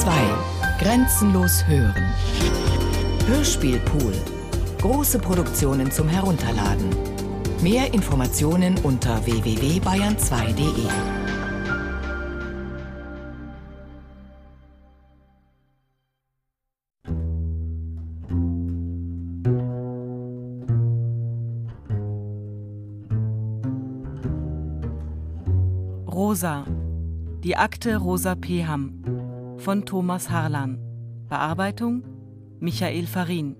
2. Grenzenlos hören. Hörspielpool. Große Produktionen zum Herunterladen. Mehr Informationen unter www.bayern2.de. Rosa. Die Akte Rosa Peham von Thomas Harlan. Bearbeitung Michael Farin.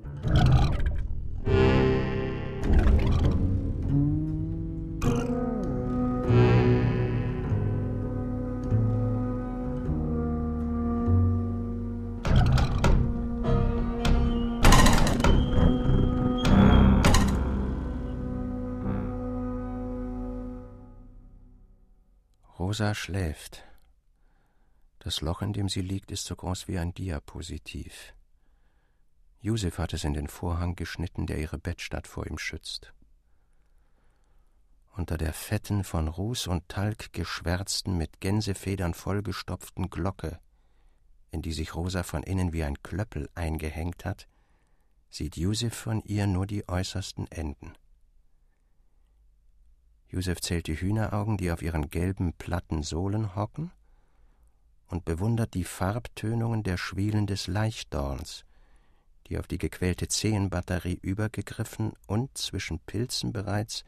Rosa schläft. Das Loch, in dem sie liegt, ist so groß wie ein Diapositiv. Josef hat es in den Vorhang geschnitten, der ihre Bettstatt vor ihm schützt. Unter der fetten, von Ruß und Talg geschwärzten, mit Gänsefedern vollgestopften Glocke, in die sich Rosa von innen wie ein Klöppel eingehängt hat, sieht Josef von ihr nur die äußersten Enden. Josef zählt die Hühneraugen, die auf ihren gelben, platten Sohlen hocken, und bewundert die Farbtönungen der Schwielen des Leichdorns, die auf die gequälte Zehenbatterie übergegriffen und zwischen Pilzen bereits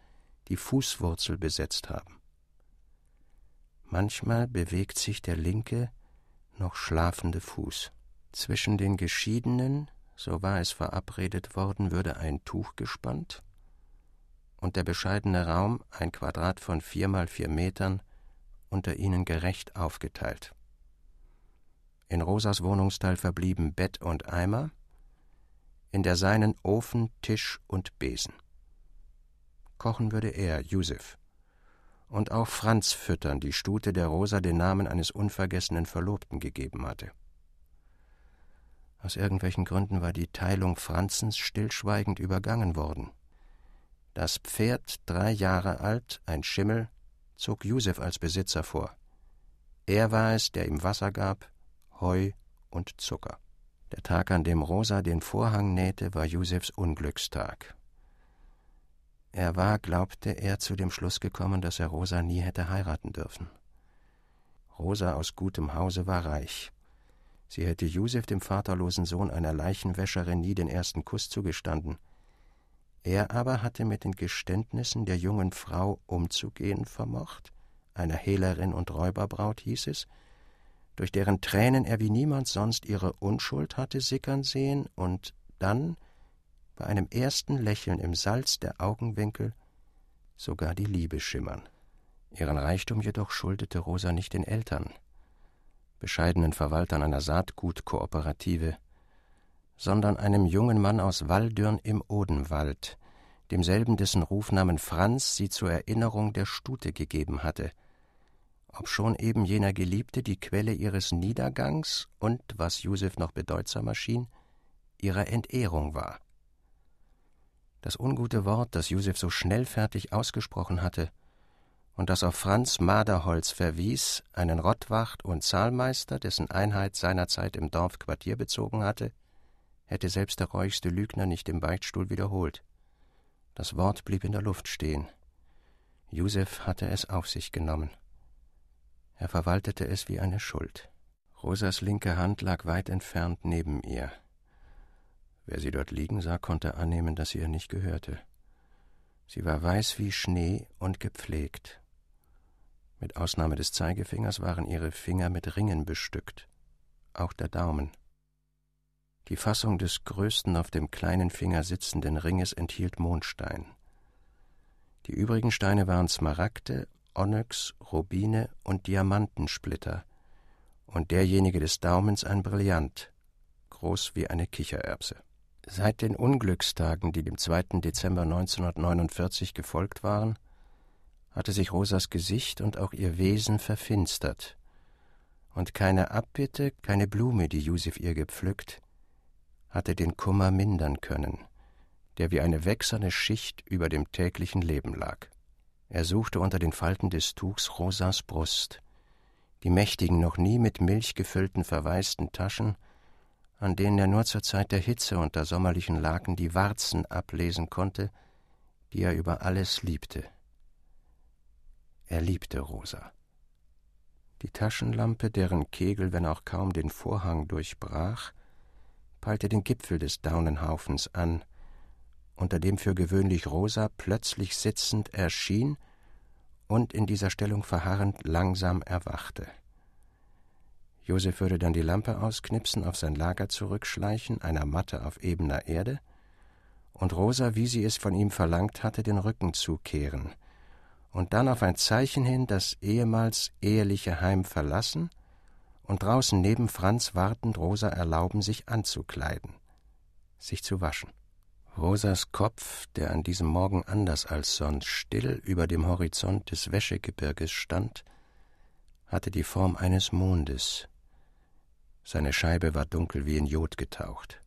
die Fußwurzel besetzt haben. Manchmal bewegt sich der linke, noch schlafende Fuß. Zwischen den Geschiedenen, so war es verabredet worden, würde ein Tuch gespannt, und der bescheidene Raum, ein Quadrat von vier mal vier Metern, unter ihnen gerecht aufgeteilt. In Rosas Wohnungsteil verblieben Bett und Eimer, in der seinen Ofen, Tisch und Besen. Kochen würde er, Josef. Und auch Franz füttern, die Stute, der Rosa den Namen eines unvergessenen Verlobten gegeben hatte. Aus irgendwelchen Gründen war die Teilung Franzens stillschweigend übergangen worden. Das Pferd, drei Jahre alt, ein Schimmel, zog Josef als Besitzer vor. Er war es, der ihm Wasser gab, Heu und Zucker. Der Tag, an dem Rosa den Vorhang nähte, war Josefs Unglückstag. Er war, glaubte er, zu dem Schluss gekommen, dass er Rosa nie hätte heiraten dürfen. Rosa aus gutem Hause war reich. Sie hätte Josef, dem vaterlosen Sohn einer Leichenwäscherin, nie den ersten Kuss zugestanden. Er aber hatte mit den Geständnissen der jungen Frau umzugehen vermocht, einer Hehlerin und Räuberbraut hieß es, durch deren Tränen er wie niemand sonst ihre Unschuld hatte sickern sehen und dann, bei einem ersten Lächeln im Salz der Augenwinkel, sogar die Liebe schimmern. Ihren Reichtum jedoch schuldete Rosa nicht den Eltern, bescheidenen Verwaltern einer Saatgutkooperative, sondern einem jungen Mann aus Walldürn im Odenwald, demselben dessen Rufnamen Franz sie zur Erinnerung der Stute gegeben hatte, obschon eben jener Geliebte die Quelle ihres Niedergangs und, was Josef noch bedeutsamer schien, ihrer Entehrung war. Das ungute Wort, das Josef so schnellfertig ausgesprochen hatte und das auf Franz Maderholz verwies, einen Rottwacht und Zahlmeister, dessen Einheit seinerzeit im Dorf Quartier bezogen hatte, hätte selbst der reuigste Lügner nicht im Beichtstuhl wiederholt. Das Wort blieb in der Luft stehen. Josef hatte es auf sich genommen. Er verwaltete es wie eine Schuld. Rosas linke Hand lag weit entfernt neben ihr. Wer sie dort liegen sah, konnte annehmen, dass sie ihr nicht gehörte. Sie war weiß wie Schnee und gepflegt. Mit Ausnahme des Zeigefingers waren ihre Finger mit Ringen bestückt, auch der Daumen. Die Fassung des größten auf dem kleinen Finger sitzenden Ringes enthielt Mondstein. Die übrigen Steine waren Smaragde, Onyx, Rubine und Diamantensplitter, und derjenige des Daumens ein Brillant, groß wie eine Kichererbse. Seit den Unglückstagen, die dem 2. Dezember 1949 gefolgt waren, hatte sich Rosas Gesicht und auch ihr Wesen verfinstert, und keine Abbitte, keine Blume, die Josef ihr gepflückt, hatte den Kummer mindern können, der wie eine wächserne Schicht über dem täglichen Leben lag. Er suchte unter den Falten des Tuchs Rosas Brust, die mächtigen, noch nie mit Milch gefüllten, verwaisten Taschen, an denen er nur zur Zeit der Hitze unter sommerlichen Laken die Warzen ablesen konnte, die er über alles liebte. Er liebte Rosa. Die Taschenlampe, deren Kegel, wenn auch kaum den Vorhang durchbrach, peilte den Gipfel des Daunenhaufens an, unter dem für gewöhnlich Rosa plötzlich sitzend erschien und in dieser Stellung verharrend langsam erwachte. Josef würde dann die Lampe ausknipsen, auf sein Lager zurückschleichen, einer Matte auf ebener Erde, und Rosa, wie sie es von ihm verlangt hatte, den Rücken zukehren, und dann auf ein Zeichen hin das ehemals eheliche Heim verlassen und draußen neben Franz wartend Rosa erlauben, sich anzukleiden, sich zu waschen. Rosas Kopf, der an diesem Morgen anders als sonst still über dem Horizont des Wäschegebirges stand, hatte die Form eines Mondes. Seine Scheibe war dunkel wie in Jod getaucht.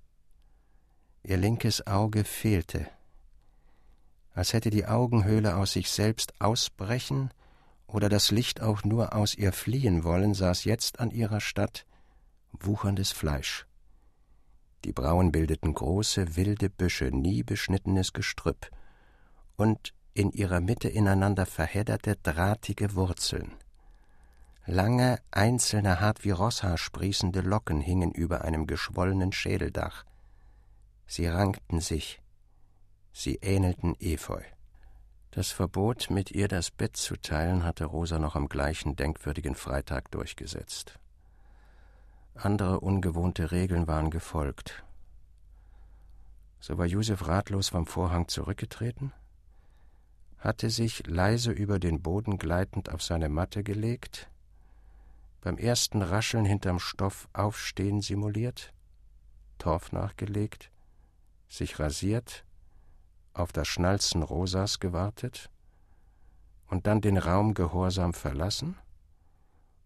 Ihr linkes Auge fehlte, als hätte die Augenhöhle aus sich selbst ausbrechen oder das Licht auch nur aus ihr fliehen wollen, saß jetzt an ihrer Statt wucherndes Fleisch. Die Brauen bildeten große, wilde Büsche, nie beschnittenes Gestrüpp und in ihrer Mitte ineinander verhedderte, drahtige Wurzeln. Lange, einzelne, hart wie Rosshaar sprießende Locken hingen über einem geschwollenen Schädeldach. Sie rankten sich, sie ähnelten Efeu. Das Verbot, mit ihr das Bett zu teilen, hatte Rosa noch am gleichen denkwürdigen Freitag durchgesetzt. Andere ungewohnte Regeln waren gefolgt. So war Josef ratlos vom Vorhang zurückgetreten, hatte sich leise über den Boden gleitend auf seine Matte gelegt, beim ersten Rascheln hinterm Stoff Aufstehen simuliert, Torf nachgelegt, sich rasiert, auf das Schnalzen Rosas gewartet und dann den Raum gehorsam verlassen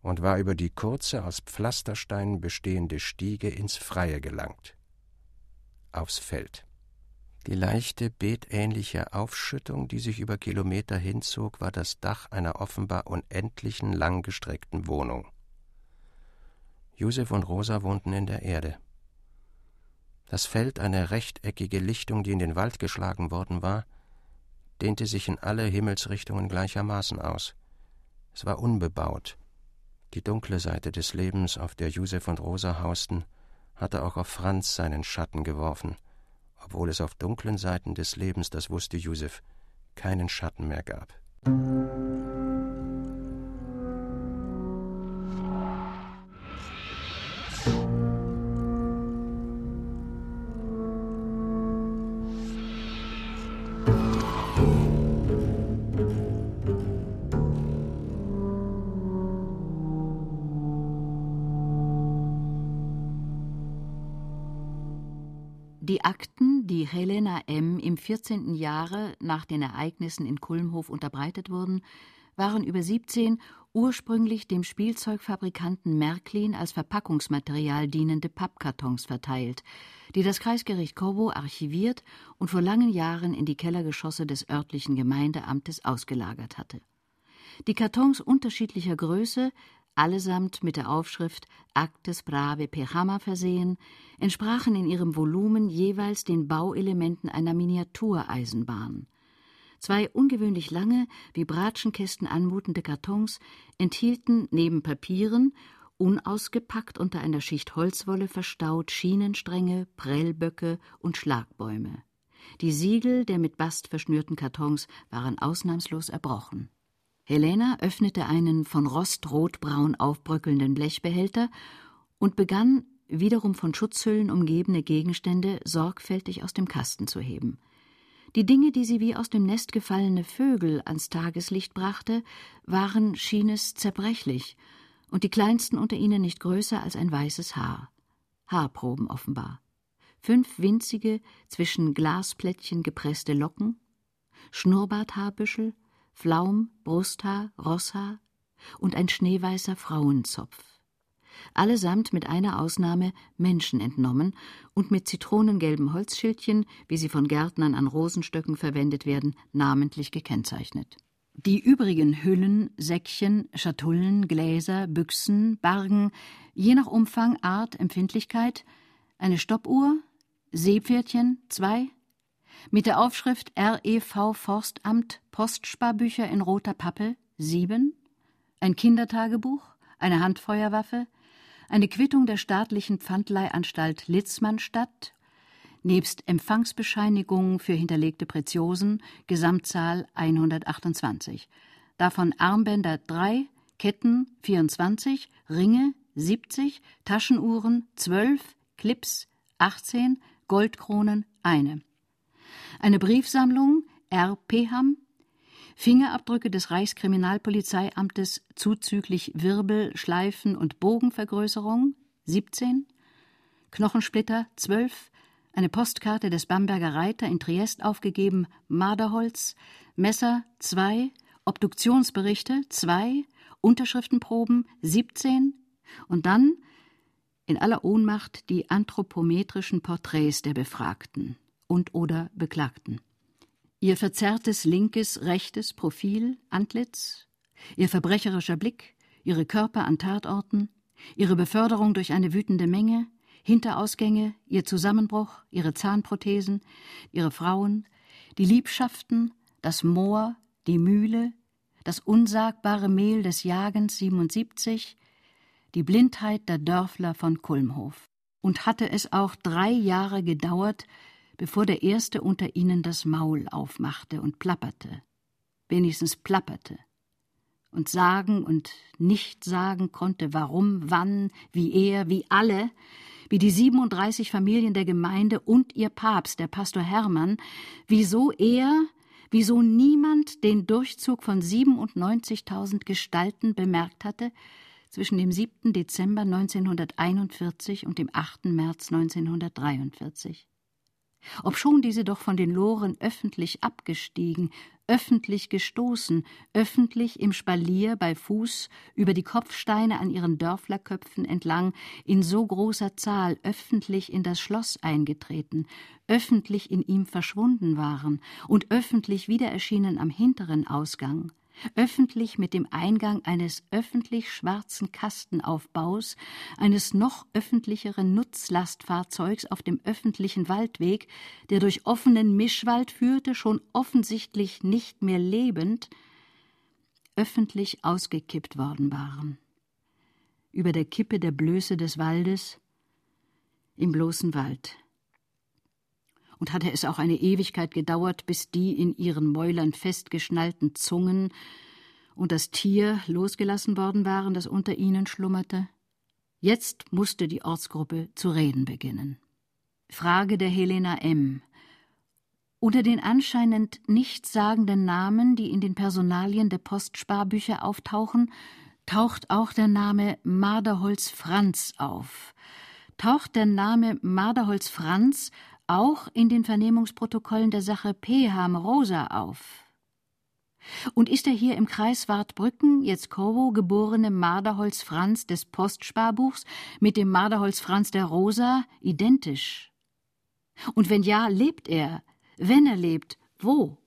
und war über die kurze, aus Pflastersteinen bestehende Stiege ins Freie gelangt. Aufs Feld. Die leichte, beetähnliche Aufschüttung, die sich über Kilometer hinzog, war das Dach einer offenbar unendlichen, langgestreckten Wohnung. Josef und Rosa wohnten in der Erde. Das Feld, eine rechteckige Lichtung, die in den Wald geschlagen worden war, dehnte sich in alle Himmelsrichtungen gleichermaßen aus. Es war unbebaut, die dunkle Seite des Lebens, auf der Josef und Rosa hausten, hatte auch auf Franz seinen Schatten geworfen, obwohl es auf dunklen Seiten des Lebens, das wusste Josef, keinen Schatten mehr gab. Helena M. im 14. Jahre nach den Ereignissen in Kulmhof unterbreitet wurden, waren über 17 ursprünglich dem Spielzeugfabrikanten Märklin als Verpackungsmaterial dienende Pappkartons verteilt, die das Kreisgericht Kowo archiviert und vor langen Jahren in die Kellergeschosse des örtlichen Gemeindeamtes ausgelagert hatte. Die Kartons unterschiedlicher Größe allesamt mit der Aufschrift Actes Brave Pechama versehen, entsprachen in ihrem Volumen jeweils den Bauelementen einer Miniatureisenbahn. Zwei ungewöhnlich lange, wie Bratschenkästen anmutende Kartons enthielten neben Papieren, unausgepackt unter einer Schicht Holzwolle verstaut, Schienenstränge, Prellböcke und Schlagbäume. Die Siegel der mit Bast verschnürten Kartons waren ausnahmslos erbrochen. Helena öffnete einen von rostrotbraun aufbröckelnden Blechbehälter und begann, wiederum von Schutzhüllen umgebene Gegenstände sorgfältig aus dem Kasten zu heben. Die Dinge, die sie wie aus dem Nest gefallene Vögel ans Tageslicht brachte, waren, schien es, zerbrechlich und die kleinsten unter ihnen nicht größer als ein weißes Haar. Haarproben offenbar. Fünf winzige, zwischen Glasplättchen gepresste Locken, Schnurrbarthaarbüschel, Flaum, Brusthaar, Rosshaar und ein schneeweißer Frauenzopf. Allesamt mit einer Ausnahme Menschen entnommen und mit zitronengelben Holzschildchen, wie sie von Gärtnern an Rosenstöcken verwendet werden, namentlich gekennzeichnet. Die übrigen Hüllen, Säckchen, Schatullen, Gläser, Büchsen, Bargen, je nach Umfang, Art, Empfindlichkeit, eine Stoppuhr, Seepferdchen, zwei, mit der Aufschrift REV Forstamt Postsparbücher in roter Pappe, sieben, ein Kindertagebuch, eine Handfeuerwaffe, eine Quittung der staatlichen Pfandleihanstalt Litzmannstadt, nebst Empfangsbescheinigungen für hinterlegte Preziosen, Gesamtzahl 128. Davon Armbänder 3, Ketten 24, Ringe 70, Taschenuhren 12, Clips 18, Goldkronen eine. Eine Briefsammlung R. Peham, Fingerabdrücke des Reichskriminalpolizeiamtes zuzüglich Wirbel, Schleifen und Bogenvergrößerung 17, Knochensplitter 12, eine Postkarte des Bamberger Reiter in Triest aufgegeben, Marderholz, Messer 2, Obduktionsberichte 2, Unterschriftenproben 17 und dann in aller Ohnmacht die anthropometrischen Porträts der Befragten und oder Beklagten. Ihr verzerrtes linkes, rechtes Profil, Antlitz, ihr verbrecherischer Blick, ihre Körper an Tatorten, ihre Beförderung durch eine wütende Menge, Hinterausgänge, ihr Zusammenbruch, ihre Zahnprothesen, ihre Frauen, die Liebschaften, das Moor, die Mühle, das unsagbare Mehl des Jagens 77, die Blindheit der Dörfler von Kulmhof. Und hatte es auch drei Jahre gedauert, bevor der Erste unter ihnen das Maul aufmachte und plapperte, wenigstens plapperte, und sagen und nicht sagen konnte, warum, wann, wie er, wie alle, wie die 37 Familien der Gemeinde und ihr Papst, der Pastor Hermann, wieso er, wieso niemand den Durchzug von 97.000 Gestalten bemerkt hatte, zwischen dem 7. Dezember 1941 und dem 8. März 1943 obschon diese doch von den Loren öffentlich abgestiegen, öffentlich gestoßen, öffentlich im Spalier bei Fuß über die Kopfsteine an ihren Dörflerköpfen entlang in so großer Zahl öffentlich in das Schloss eingetreten, öffentlich in ihm verschwunden waren und öffentlich wieder erschienen am hinteren Ausgang, öffentlich mit dem Eingang eines öffentlich schwarzen Kastenaufbaus, eines noch öffentlicheren Nutzlastfahrzeugs auf dem öffentlichen Waldweg, der durch offenen Mischwald führte, schon offensichtlich nicht mehr lebend, öffentlich ausgekippt worden waren. Über der Kippe der Blöße des Waldes, im bloßen Wald und hatte es auch eine Ewigkeit gedauert, bis die in ihren Mäulern festgeschnallten Zungen und das Tier losgelassen worden waren, das unter ihnen schlummerte? Jetzt musste die Ortsgruppe zu reden beginnen. Frage der Helena M. Unter den anscheinend nichtssagenden Namen, die in den Personalien der Postsparbücher auftauchen, taucht auch der Name Marderholz Franz auf. Taucht der Name Marderholz Franz auch in den Vernehmungsprotokollen der Sache Peham Rosa auf. Und ist der hier im Kreis Wartbrücken, jetzt Kowo, geborene Marderholz Franz des Postsparbuchs mit dem Marderholz Franz der Rosa identisch? Und wenn ja, lebt er? Wenn er lebt, wo?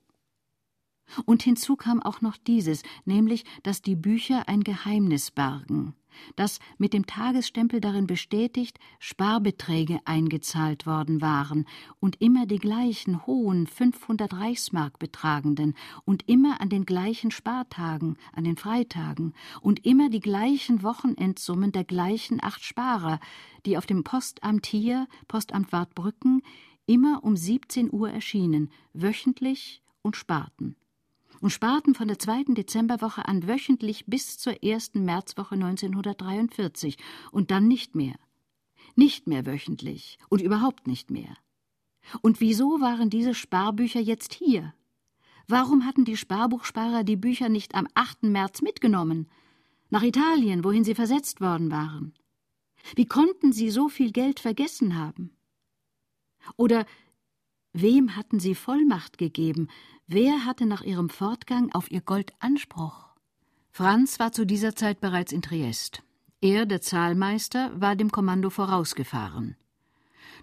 Und hinzu kam auch noch dieses, nämlich, dass die Bücher ein Geheimnis bargen dass mit dem Tagesstempel darin bestätigt Sparbeträge eingezahlt worden waren und immer die gleichen hohen 500 Reichsmark betragenden und immer an den gleichen Spartagen, an den Freitagen und immer die gleichen Wochenendsummen der gleichen acht Sparer, die auf dem Postamt hier, Postamt Wartbrücken, immer um 17 Uhr erschienen, wöchentlich und sparten und sparten von der zweiten Dezemberwoche an wöchentlich bis zur ersten Märzwoche 1943 und dann nicht mehr. Nicht mehr wöchentlich und überhaupt nicht mehr. Und wieso waren diese Sparbücher jetzt hier? Warum hatten die Sparbuchsparer die Bücher nicht am 8. März mitgenommen? Nach Italien, wohin sie versetzt worden waren? Wie konnten sie so viel Geld vergessen haben? Oder wem hatten sie Vollmacht gegeben, Wer hatte nach ihrem Fortgang auf ihr Gold Anspruch? Franz war zu dieser Zeit bereits in Triest. Er, der Zahlmeister, war dem Kommando vorausgefahren.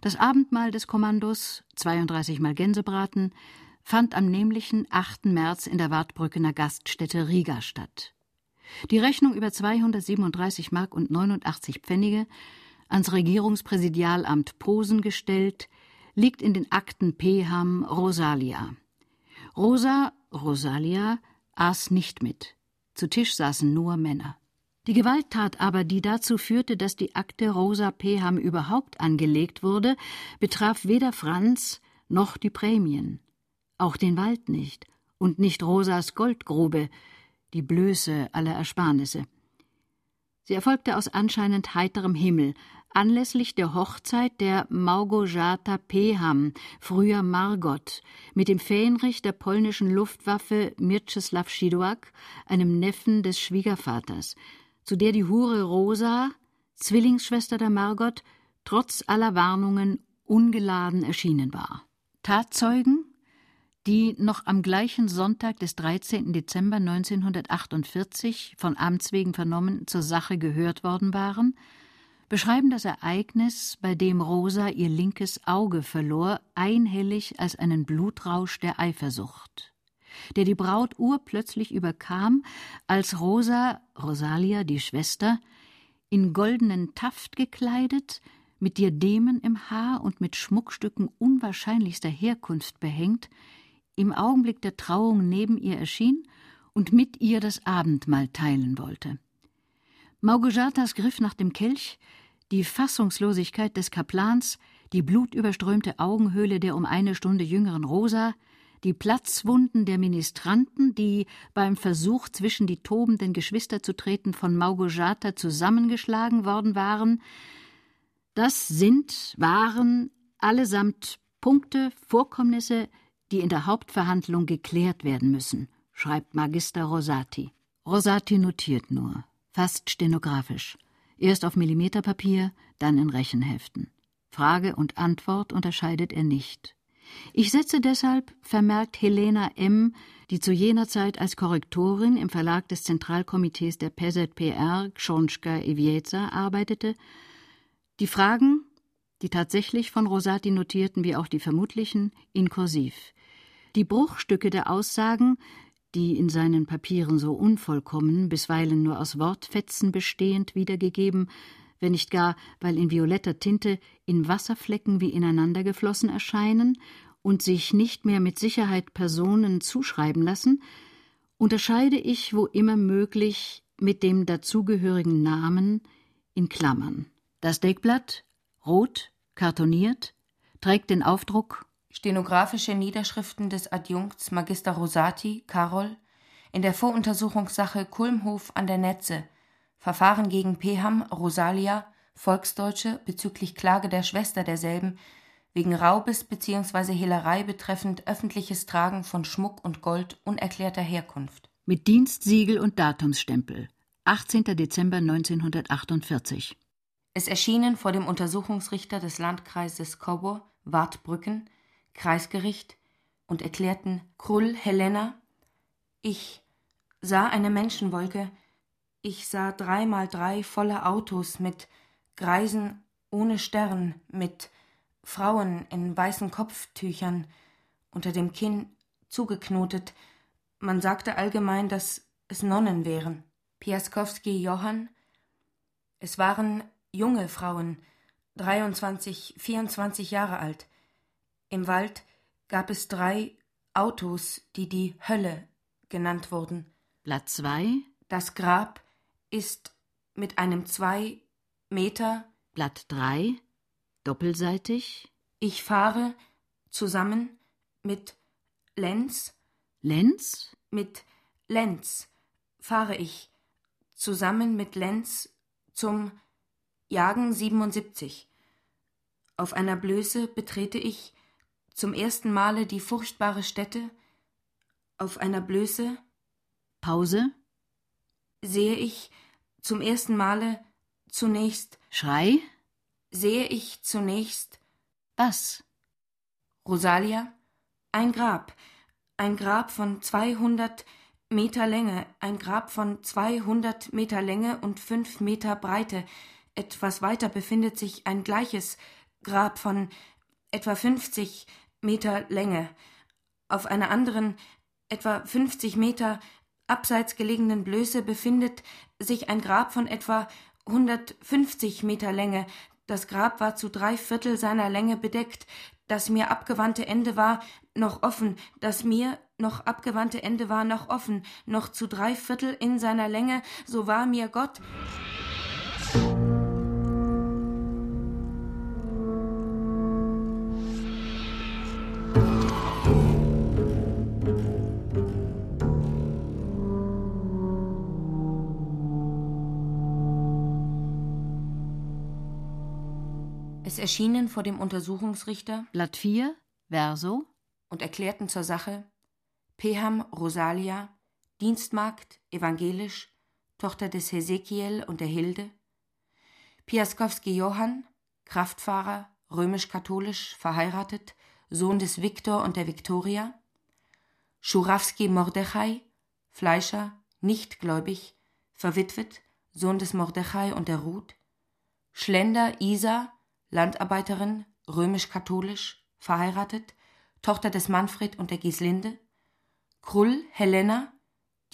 Das Abendmahl des Kommandos, 32 Mal Gänsebraten, fand am nämlichen 8. März in der Wartbrückener Gaststätte Riga statt. Die Rechnung über 237 Mark und 89 Pfennige, ans Regierungspräsidialamt Posen gestellt, liegt in den Akten Peham Rosalia. Rosa, Rosalia, aß nicht mit. Zu Tisch saßen nur Männer. Die Gewalttat aber, die dazu führte, dass die Akte Rosa Peham überhaupt angelegt wurde, betraf weder Franz noch die Prämien, auch den Wald nicht und nicht Rosas Goldgrube, die Blöße aller Ersparnisse. Sie erfolgte aus anscheinend heiterem Himmel, anlässlich der Hochzeit der Małgorzata Peham, früher Margot, mit dem Fähnrich der polnischen Luftwaffe Mieczysław Szydłak, einem Neffen des Schwiegervaters, zu der die Hure Rosa, Zwillingsschwester der Margot, trotz aller Warnungen ungeladen erschienen war. Tatzeugen, die noch am gleichen Sonntag des 13. Dezember 1948 von Amts wegen vernommen zur Sache gehört worden waren, beschreiben das Ereignis, bei dem Rosa ihr linkes Auge verlor, einhellig als einen Blutrausch der Eifersucht, der die Braut urplötzlich überkam, als Rosa, Rosalia, die Schwester, in goldenen Taft gekleidet, mit Diademen im Haar und mit Schmuckstücken unwahrscheinlichster Herkunft behängt, im Augenblick der Trauung neben ihr erschien und mit ihr das Abendmahl teilen wollte. Małgorzatas Griff nach dem Kelch, die Fassungslosigkeit des Kaplans, die blutüberströmte Augenhöhle der um eine Stunde jüngeren Rosa, die Platzwunden der Ministranten, die beim Versuch, zwischen die tobenden Geschwister zu treten, von Małgorzata zusammengeschlagen worden waren, das sind, waren allesamt Punkte, Vorkommnisse, die in der Hauptverhandlung geklärt werden müssen, schreibt Magister Rosati. Rosati notiert nur fast stenografisch. Erst auf Millimeterpapier, dann in Rechenheften. Frage und Antwort unterscheidet er nicht. Ich setze deshalb, vermerkt Helena M., die zu jener Zeit als Korrektorin im Verlag des Zentralkomitees der PZPR Książka Iwieca arbeitete, die Fragen, die tatsächlich von Rosati notierten wie auch die vermutlichen, in Kursiv. Die Bruchstücke der Aussagen die in seinen Papieren so unvollkommen, bisweilen nur aus Wortfetzen bestehend wiedergegeben, wenn nicht gar, weil in violetter Tinte in Wasserflecken wie ineinander geflossen erscheinen und sich nicht mehr mit Sicherheit Personen zuschreiben lassen, unterscheide ich, wo immer möglich, mit dem dazugehörigen Namen in Klammern. Das Deckblatt, rot, kartoniert, trägt den Aufdruck Stenografische Niederschriften des Adjunkts Magister Rosati, Karol, in der Voruntersuchungssache Kulmhof an der Netze, Verfahren gegen Peham, Rosalia, Volksdeutsche bezüglich Klage der Schwester derselben wegen Raubes bzw. Hehlerei betreffend öffentliches Tragen von Schmuck und Gold unerklärter Herkunft. Mit Dienstsiegel und Datumsstempel. 18. Dezember 1948. Es erschienen vor dem Untersuchungsrichter des Landkreises Kobor, Wartbrücken, Kreisgericht und erklärten Krull Helena Ich sah eine Menschenwolke, ich sah drei mal drei volle Autos mit Greisen ohne Stern, mit Frauen in weißen Kopftüchern, unter dem Kinn zugeknotet. Man sagte allgemein, dass es Nonnen wären. Piaskowski Johann. Es waren junge Frauen, 23, 24 Jahre alt. Im Wald gab es drei Autos, die die Hölle genannt wurden. Blatt 2. Das Grab ist mit einem zwei Meter. Blatt 3. Doppelseitig. Ich fahre zusammen mit Lenz. Lenz? Mit Lenz fahre ich zusammen mit Lenz zum Jagen 77. Auf einer Blöße betrete ich zum ersten Male die furchtbare Stätte auf einer Blöße? Pause? Sehe ich zum ersten Male zunächst Schrei? Sehe ich zunächst was? Rosalia? Ein Grab. Ein Grab von zweihundert Meter Länge. Ein Grab von zweihundert Meter Länge und fünf Meter Breite. Etwas weiter befindet sich ein gleiches Grab von etwa fünfzig Meter Länge. auf einer anderen, etwa 50 Meter abseits gelegenen Blöße befindet sich ein Grab von etwa 150 Meter Länge. Das Grab war zu drei Viertel seiner Länge bedeckt. Das mir abgewandte Ende war noch offen. Das mir noch abgewandte Ende war noch offen. Noch zu drei Viertel in seiner Länge. So war mir Gott. Erschienen vor dem Untersuchungsrichter. Blatt 4, Verso. Und erklärten zur Sache Peham Rosalia, Dienstmagd, evangelisch, Tochter des Hesekiel und der Hilde, Piaskowski Johann, Kraftfahrer, römisch-katholisch, verheiratet, Sohn des Viktor und der Viktoria, Schurawski Mordechai, Fleischer, nichtgläubig, verwitwet, Sohn des Mordechai und der Ruth, Schlender Isa, Landarbeiterin, römisch-katholisch, verheiratet, Tochter des Manfred und der Gislinde, Krull Helena,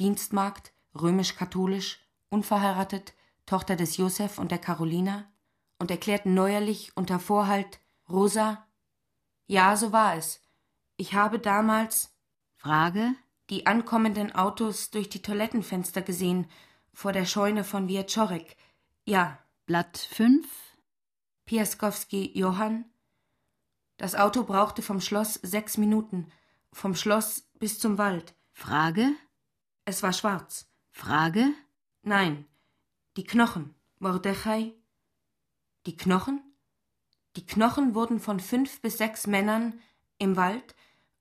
Dienstmagd, römisch-katholisch, unverheiratet, Tochter des Josef und der Carolina, und erklärten neuerlich unter Vorhalt Rosa, ja, so war es. Ich habe damals Frage die ankommenden Autos durch die Toilettenfenster gesehen, vor der Scheune von Wieczorek. Ja. Blatt 5 Piaskowski Johann. Das Auto brauchte vom Schloss sechs Minuten, vom Schloss bis zum Wald. Frage Es war schwarz. Frage Nein, die Knochen. Mordechai. Die Knochen? Die Knochen wurden von fünf bis sechs Männern im Wald,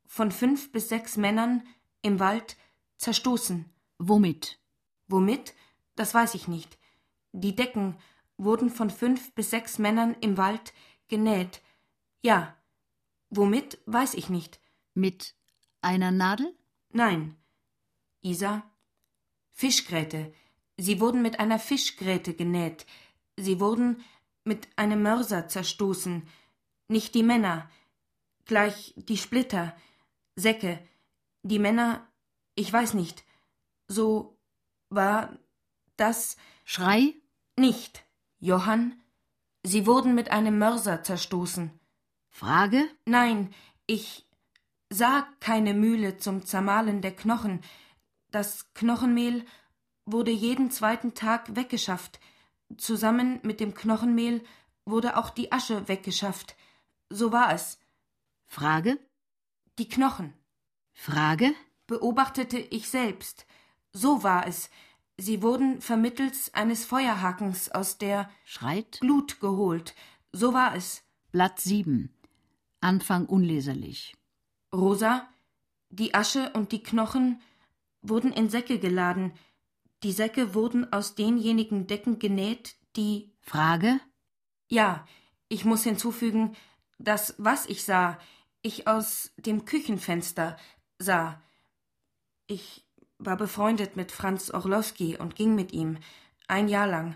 von fünf bis sechs Männern im Wald zerstoßen. Womit? Womit? Das weiß ich nicht. Die Decken wurden von fünf bis sechs Männern im Wald genäht. Ja. Womit, weiß ich nicht. Mit einer Nadel? Nein. Isa? Fischgräte. Sie wurden mit einer Fischgräte genäht. Sie wurden mit einem Mörser zerstoßen. Nicht die Männer. Gleich die Splitter. Säcke. Die Männer, ich weiß nicht. So war das. Schrei? Nicht. Johann, Sie wurden mit einem Mörser zerstoßen. Frage? Nein, ich sah keine Mühle zum Zermahlen der Knochen. Das Knochenmehl wurde jeden zweiten Tag weggeschafft. Zusammen mit dem Knochenmehl wurde auch die Asche weggeschafft. So war es. Frage? Die Knochen. Frage? Beobachtete ich selbst. So war es. Sie wurden vermittels eines Feuerhakens aus der Schreit? Glut geholt. So war es. Blatt 7. Anfang unleserlich. Rosa, die Asche und die Knochen wurden in Säcke geladen. Die Säcke wurden aus denjenigen Decken genäht, die. Frage? Ja, ich muss hinzufügen, dass was ich sah, ich aus dem Küchenfenster sah. Ich war befreundet mit Franz Orlowski und ging mit ihm ein Jahr lang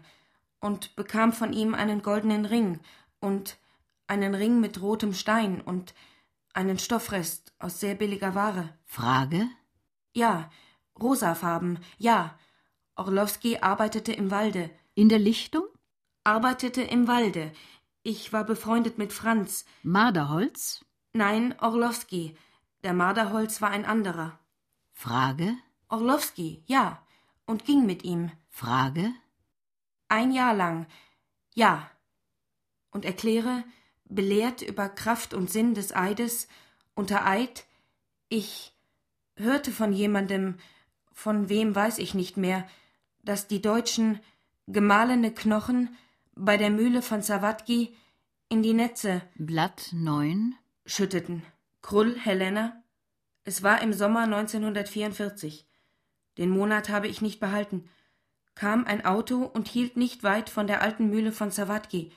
und bekam von ihm einen goldenen Ring und einen Ring mit rotem Stein und einen Stoffrest aus sehr billiger Ware. Frage? Ja, rosafarben, ja. Orlowski arbeitete im Walde. In der Lichtung? Arbeitete im Walde. Ich war befreundet mit Franz. Marderholz? Nein, Orlowski. Der Marderholz war ein anderer. Frage? Orlowski, ja, und ging mit ihm. Frage? Ein Jahr lang, ja. Und erkläre, belehrt über Kraft und Sinn des Eides, unter Eid, ich hörte von jemandem, von wem weiß ich nicht mehr, dass die Deutschen gemahlene Knochen bei der Mühle von Zawatki in die Netze Blatt 9 schütteten. Krull, Helena. Es war im Sommer 1944. Den Monat habe ich nicht behalten. Kam ein Auto und hielt nicht weit von der alten Mühle von Zawatki.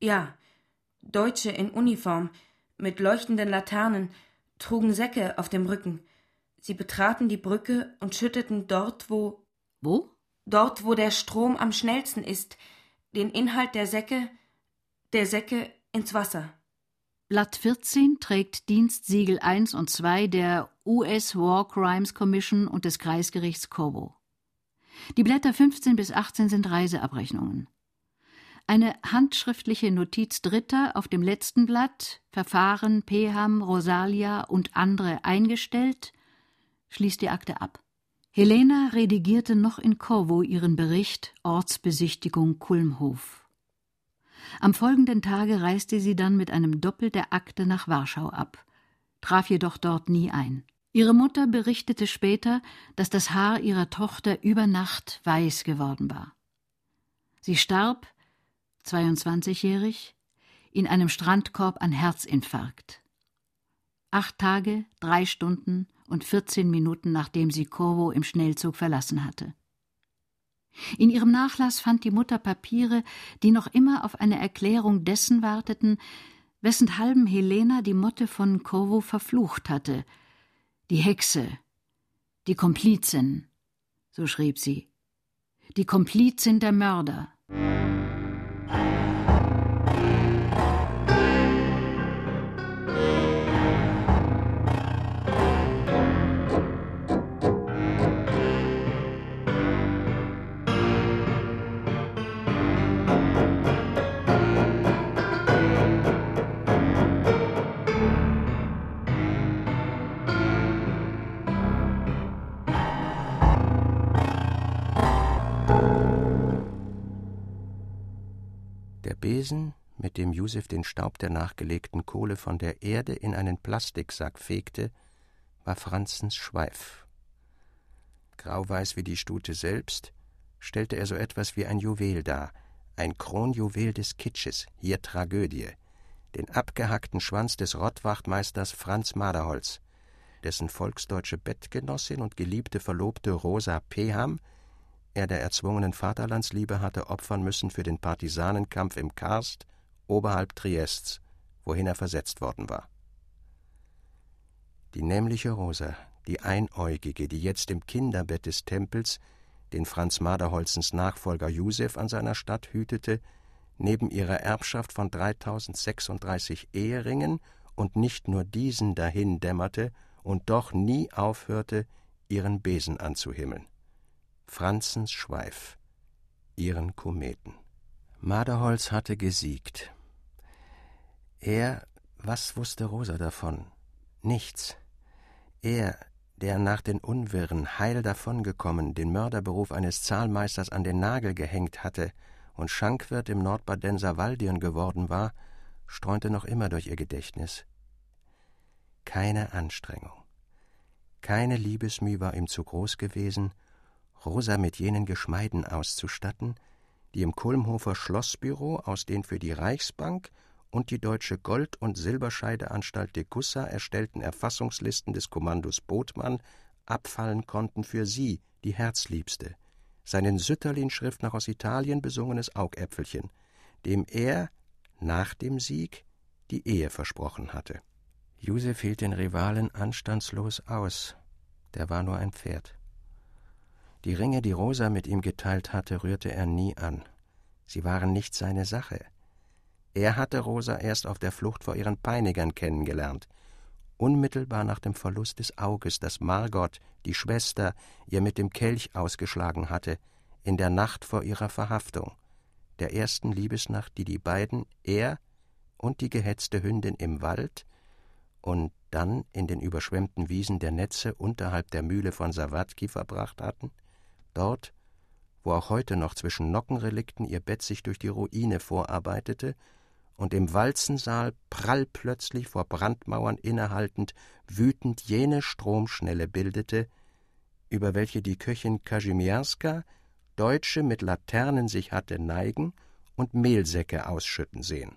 Ja, Deutsche in Uniform, mit leuchtenden Laternen, trugen Säcke auf dem Rücken. Sie betraten die Brücke und schütteten dort, wo. Wo? Dort, wo der Strom am schnellsten ist, den Inhalt der Säcke, der Säcke ins Wasser. Blatt 14 trägt Dienstsiegel 1 und 2 der US War Crimes Commission und des Kreisgerichts Cobo. Die Blätter 15 bis 18 sind Reiseabrechnungen. Eine handschriftliche Notiz Dritter auf dem letzten Blatt, Verfahren Peham, Rosalia und andere eingestellt, schließt die Akte ab. Helena redigierte noch in Korvo ihren Bericht Ortsbesichtigung Kulmhof. Am folgenden Tage reiste sie dann mit einem Doppel der Akte nach Warschau ab, traf jedoch dort nie ein. Ihre Mutter berichtete später, dass das Haar ihrer Tochter über Nacht weiß geworden war. Sie starb, 22-jährig, in einem Strandkorb an Herzinfarkt. Acht Tage, drei Stunden und 14 Minuten nachdem sie Corvo im Schnellzug verlassen hatte. In ihrem Nachlass fand die Mutter Papiere, die noch immer auf eine Erklärung dessen warteten, wessenthalben Helena die Motte von Corvo verflucht hatte. Die Hexe, die Komplizin, so schrieb sie, die Komplizin der Mörder. Besen, mit dem Josef den Staub der nachgelegten Kohle von der Erde in einen Plastiksack fegte, war Franzens Schweif. Grauweiß wie die Stute selbst, stellte er so etwas wie ein Juwel dar, ein Kronjuwel des Kitsches, hier Tragödie, den abgehackten Schwanz des Rottwachtmeisters Franz Maderholz, dessen volksdeutsche Bettgenossin und geliebte Verlobte Rosa Peham er der erzwungenen Vaterlandsliebe hatte opfern müssen für den Partisanenkampf im Karst oberhalb Triests, wohin er versetzt worden war. Die nämliche Rosa, die Einäugige, die jetzt im Kinderbett des Tempels den Franz Maderholzens Nachfolger Josef an seiner Stadt hütete, neben ihrer Erbschaft von 3036 Eheringen und nicht nur diesen dahin dämmerte und doch nie aufhörte, ihren Besen anzuhimmeln. Franzens Schweif, ihren Kometen. Maderholz hatte gesiegt. Er, was wusste Rosa davon? Nichts. Er, der nach den Unwirren heil davongekommen, den Mörderberuf eines Zahlmeisters an den Nagel gehängt hatte und Schankwirt im Nordbadenser Waldirn geworden war, streunte noch immer durch ihr Gedächtnis. Keine Anstrengung, keine Liebesmüh war ihm zu groß gewesen, Rosa mit jenen Geschmeiden auszustatten, die im Kulmhofer Schlossbüro aus den für die Reichsbank und die Deutsche Gold- und Silberscheideanstalt de Cussa erstellten Erfassungslisten des Kommandos Botmann abfallen konnten für sie, die Herzliebste, seinen Sütterlin-Schrift nach aus Italien besungenes Augäpfelchen, dem er, nach dem Sieg, die Ehe versprochen hatte. Josef hielt den Rivalen anstandslos aus, der war nur ein Pferd. Die Ringe, die Rosa mit ihm geteilt hatte, rührte er nie an. Sie waren nicht seine Sache. Er hatte Rosa erst auf der Flucht vor ihren Peinigern kennengelernt. Unmittelbar nach dem Verlust des Auges, das Margot, die Schwester, ihr mit dem Kelch ausgeschlagen hatte, in der Nacht vor ihrer Verhaftung, der ersten Liebesnacht, die die beiden, er und die gehetzte Hündin im Wald und dann in den überschwemmten Wiesen der Netze unterhalb der Mühle von Sawatki verbracht hatten? Dort, wo auch heute noch zwischen Nockenrelikten ihr Bett sich durch die Ruine vorarbeitete und im Walzensaal prall plötzlich vor Brandmauern innehaltend wütend jene Stromschnelle bildete, über welche die Köchin Kasimierska Deutsche mit Laternen sich hatte neigen und Mehlsäcke ausschütten sehen.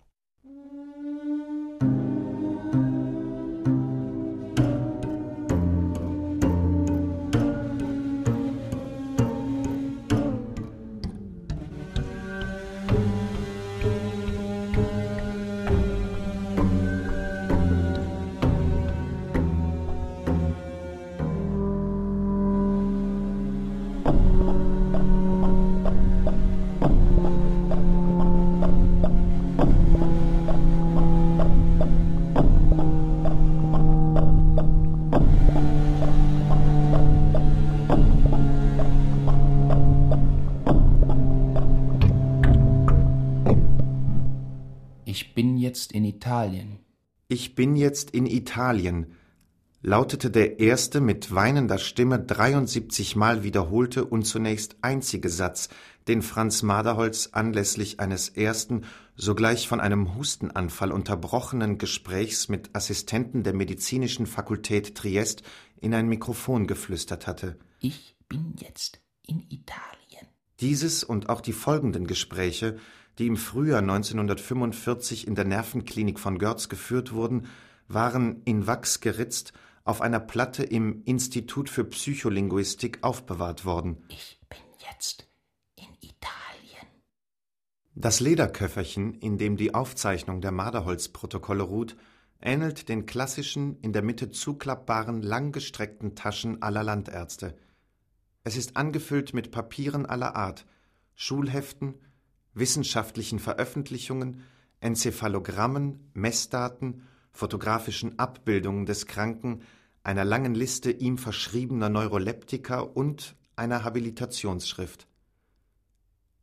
Italien. Ich bin jetzt in Italien, lautete der erste mit weinender Stimme 73 Mal wiederholte und zunächst einzige Satz, den Franz Maderholz anlässlich eines ersten, sogleich von einem Hustenanfall unterbrochenen Gesprächs mit Assistenten der Medizinischen Fakultät Triest in ein Mikrofon geflüstert hatte. Ich bin jetzt in Italien. Dieses und auch die folgenden Gespräche, die im Frühjahr 1945 in der Nervenklinik von Görz geführt wurden, waren in Wachs geritzt auf einer Platte im Institut für Psycholinguistik aufbewahrt worden. Ich bin jetzt in Italien. Das Lederköfferchen, in dem die Aufzeichnung der Marderholz-Protokolle ruht, ähnelt den klassischen, in der Mitte zuklappbaren, langgestreckten Taschen aller Landärzte. Es ist angefüllt mit Papieren aller Art, Schulheften, wissenschaftlichen Veröffentlichungen, Enzephalogrammen, Messdaten, fotografischen Abbildungen des Kranken, einer langen Liste ihm verschriebener Neuroleptika und einer Habilitationsschrift.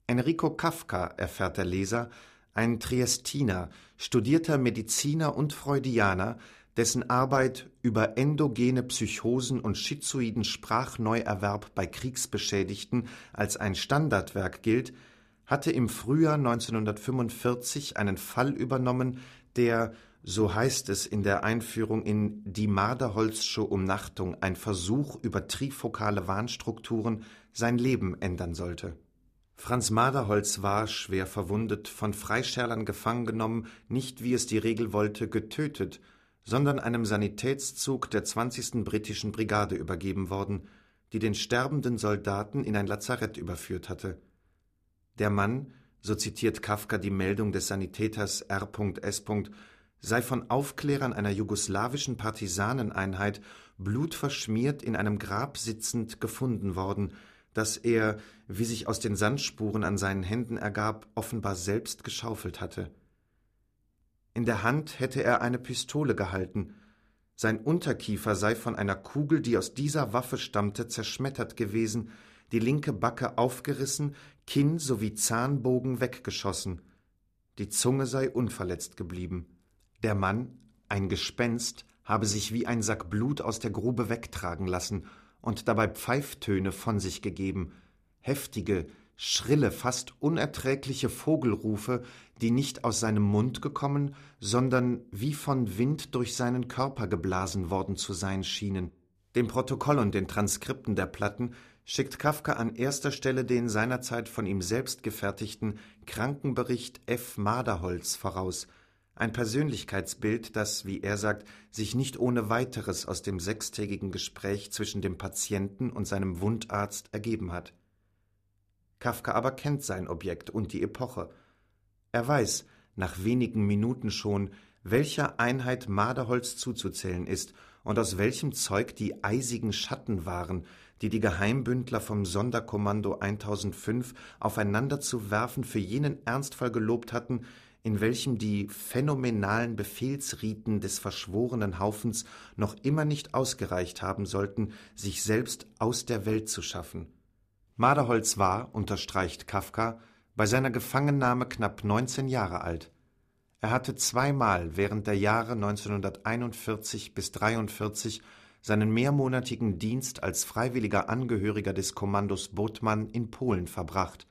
Enrico Kafka, erfährt der Leser, ein Triestiner, studierter Mediziner und Freudianer, dessen Arbeit über endogene Psychosen und schizoiden Sprachneuerwerb bei Kriegsbeschädigten als ein Standardwerk gilt, hatte im Frühjahr 1945 einen Fall übernommen, der so heißt es in der Einführung in Die Marderholzsche Umnachtung, ein Versuch über trifokale Warnstrukturen, sein Leben ändern sollte. Franz Marderholz war, schwer verwundet, von Freischärlern gefangen genommen, nicht wie es die Regel wollte, getötet, sondern einem Sanitätszug der 20. britischen Brigade übergeben worden, die den sterbenden Soldaten in ein Lazarett überführt hatte. Der Mann, so zitiert Kafka die Meldung des Sanitäters R.S sei von Aufklärern einer jugoslawischen Partisaneneinheit blutverschmiert in einem Grab sitzend gefunden worden, das er, wie sich aus den Sandspuren an seinen Händen ergab, offenbar selbst geschaufelt hatte. In der Hand hätte er eine Pistole gehalten, sein Unterkiefer sei von einer Kugel, die aus dieser Waffe stammte, zerschmettert gewesen, die linke Backe aufgerissen, Kinn sowie Zahnbogen weggeschossen, die Zunge sei unverletzt geblieben. Der Mann, ein Gespenst, habe sich wie ein Sack Blut aus der Grube wegtragen lassen und dabei Pfeiftöne von sich gegeben, heftige, schrille, fast unerträgliche Vogelrufe, die nicht aus seinem Mund gekommen, sondern wie von Wind durch seinen Körper geblasen worden zu sein schienen. Dem Protokoll und den Transkripten der Platten schickt Kafka an erster Stelle den seinerzeit von ihm selbst gefertigten Krankenbericht F. Maderholz voraus, ein Persönlichkeitsbild, das, wie er sagt, sich nicht ohne weiteres aus dem sechstägigen Gespräch zwischen dem Patienten und seinem Wundarzt ergeben hat. Kafka aber kennt sein Objekt und die Epoche. Er weiß, nach wenigen Minuten schon, welcher Einheit Marderholz zuzuzählen ist und aus welchem Zeug die eisigen Schatten waren, die die Geheimbündler vom Sonderkommando 1005 aufeinander zu werfen für jenen Ernstfall gelobt hatten, in welchem die phänomenalen Befehlsriten des verschworenen Haufens noch immer nicht ausgereicht haben sollten, sich selbst aus der Welt zu schaffen. Maderholz war, unterstreicht Kafka, bei seiner Gefangennahme knapp 19 Jahre alt. Er hatte zweimal während der Jahre 1941 bis 43 seinen mehrmonatigen Dienst als freiwilliger Angehöriger des Kommandos Botmann in Polen verbracht.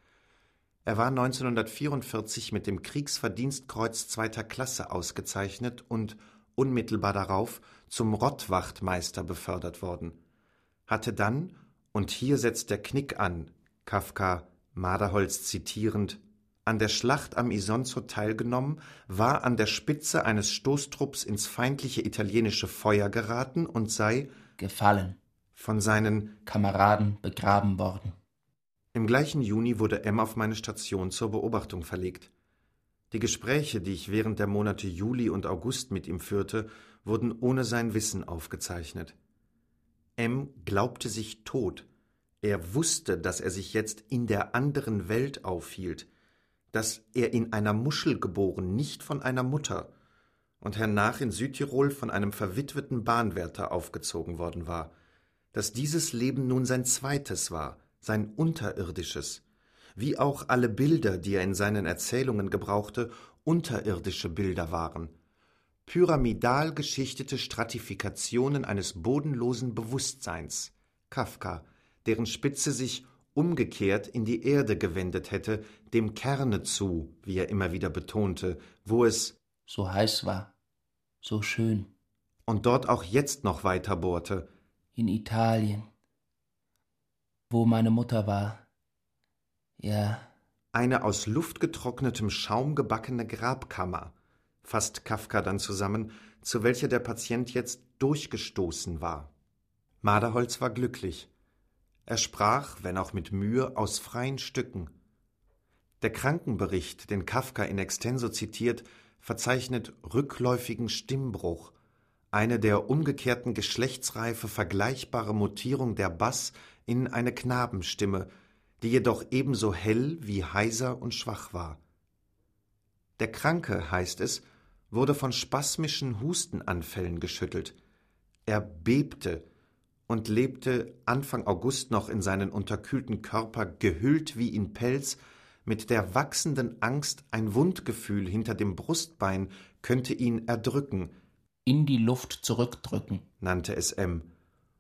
Er war 1944 mit dem Kriegsverdienstkreuz zweiter Klasse ausgezeichnet und unmittelbar darauf zum Rottwachtmeister befördert worden, hatte dann, und hier setzt der Knick an, Kafka Maderholz zitierend, an der Schlacht am Isonzo teilgenommen, war an der Spitze eines Stoßtrupps ins feindliche italienische Feuer geraten und sei gefallen von seinen Kameraden begraben worden. Im gleichen Juni wurde M auf meine Station zur Beobachtung verlegt. Die Gespräche, die ich während der Monate Juli und August mit ihm führte, wurden ohne sein Wissen aufgezeichnet. M glaubte sich tot. Er wusste, dass er sich jetzt in der anderen Welt aufhielt, dass er in einer Muschel geboren, nicht von einer Mutter, und hernach in Südtirol von einem verwitweten Bahnwärter aufgezogen worden war, dass dieses Leben nun sein zweites war, sein unterirdisches, wie auch alle Bilder, die er in seinen Erzählungen gebrauchte, unterirdische Bilder waren. Pyramidal geschichtete Stratifikationen eines bodenlosen Bewusstseins. Kafka, deren Spitze sich umgekehrt in die Erde gewendet hätte, dem Kerne zu, wie er immer wieder betonte, wo es so heiß war, so schön. Und dort auch jetzt noch weiter bohrte. In Italien, wo meine Mutter war. Ja. Eine aus Luft getrocknetem Schaum gebackene Grabkammer, fasst Kafka dann zusammen, zu welcher der Patient jetzt durchgestoßen war. Maderholz war glücklich. Er sprach, wenn auch mit Mühe, aus freien Stücken. Der Krankenbericht, den Kafka in extenso zitiert, verzeichnet rückläufigen Stimmbruch, eine der umgekehrten Geschlechtsreife vergleichbare Mutierung der Bass in eine Knabenstimme, die jedoch ebenso hell wie heiser und schwach war. Der Kranke, heißt es, wurde von spasmischen Hustenanfällen geschüttelt. Er bebte, und lebte Anfang August noch in seinen unterkühlten Körper gehüllt wie in Pelz, mit der wachsenden Angst, ein Wundgefühl hinter dem Brustbein könnte ihn erdrücken. In die Luft zurückdrücken, nannte es M.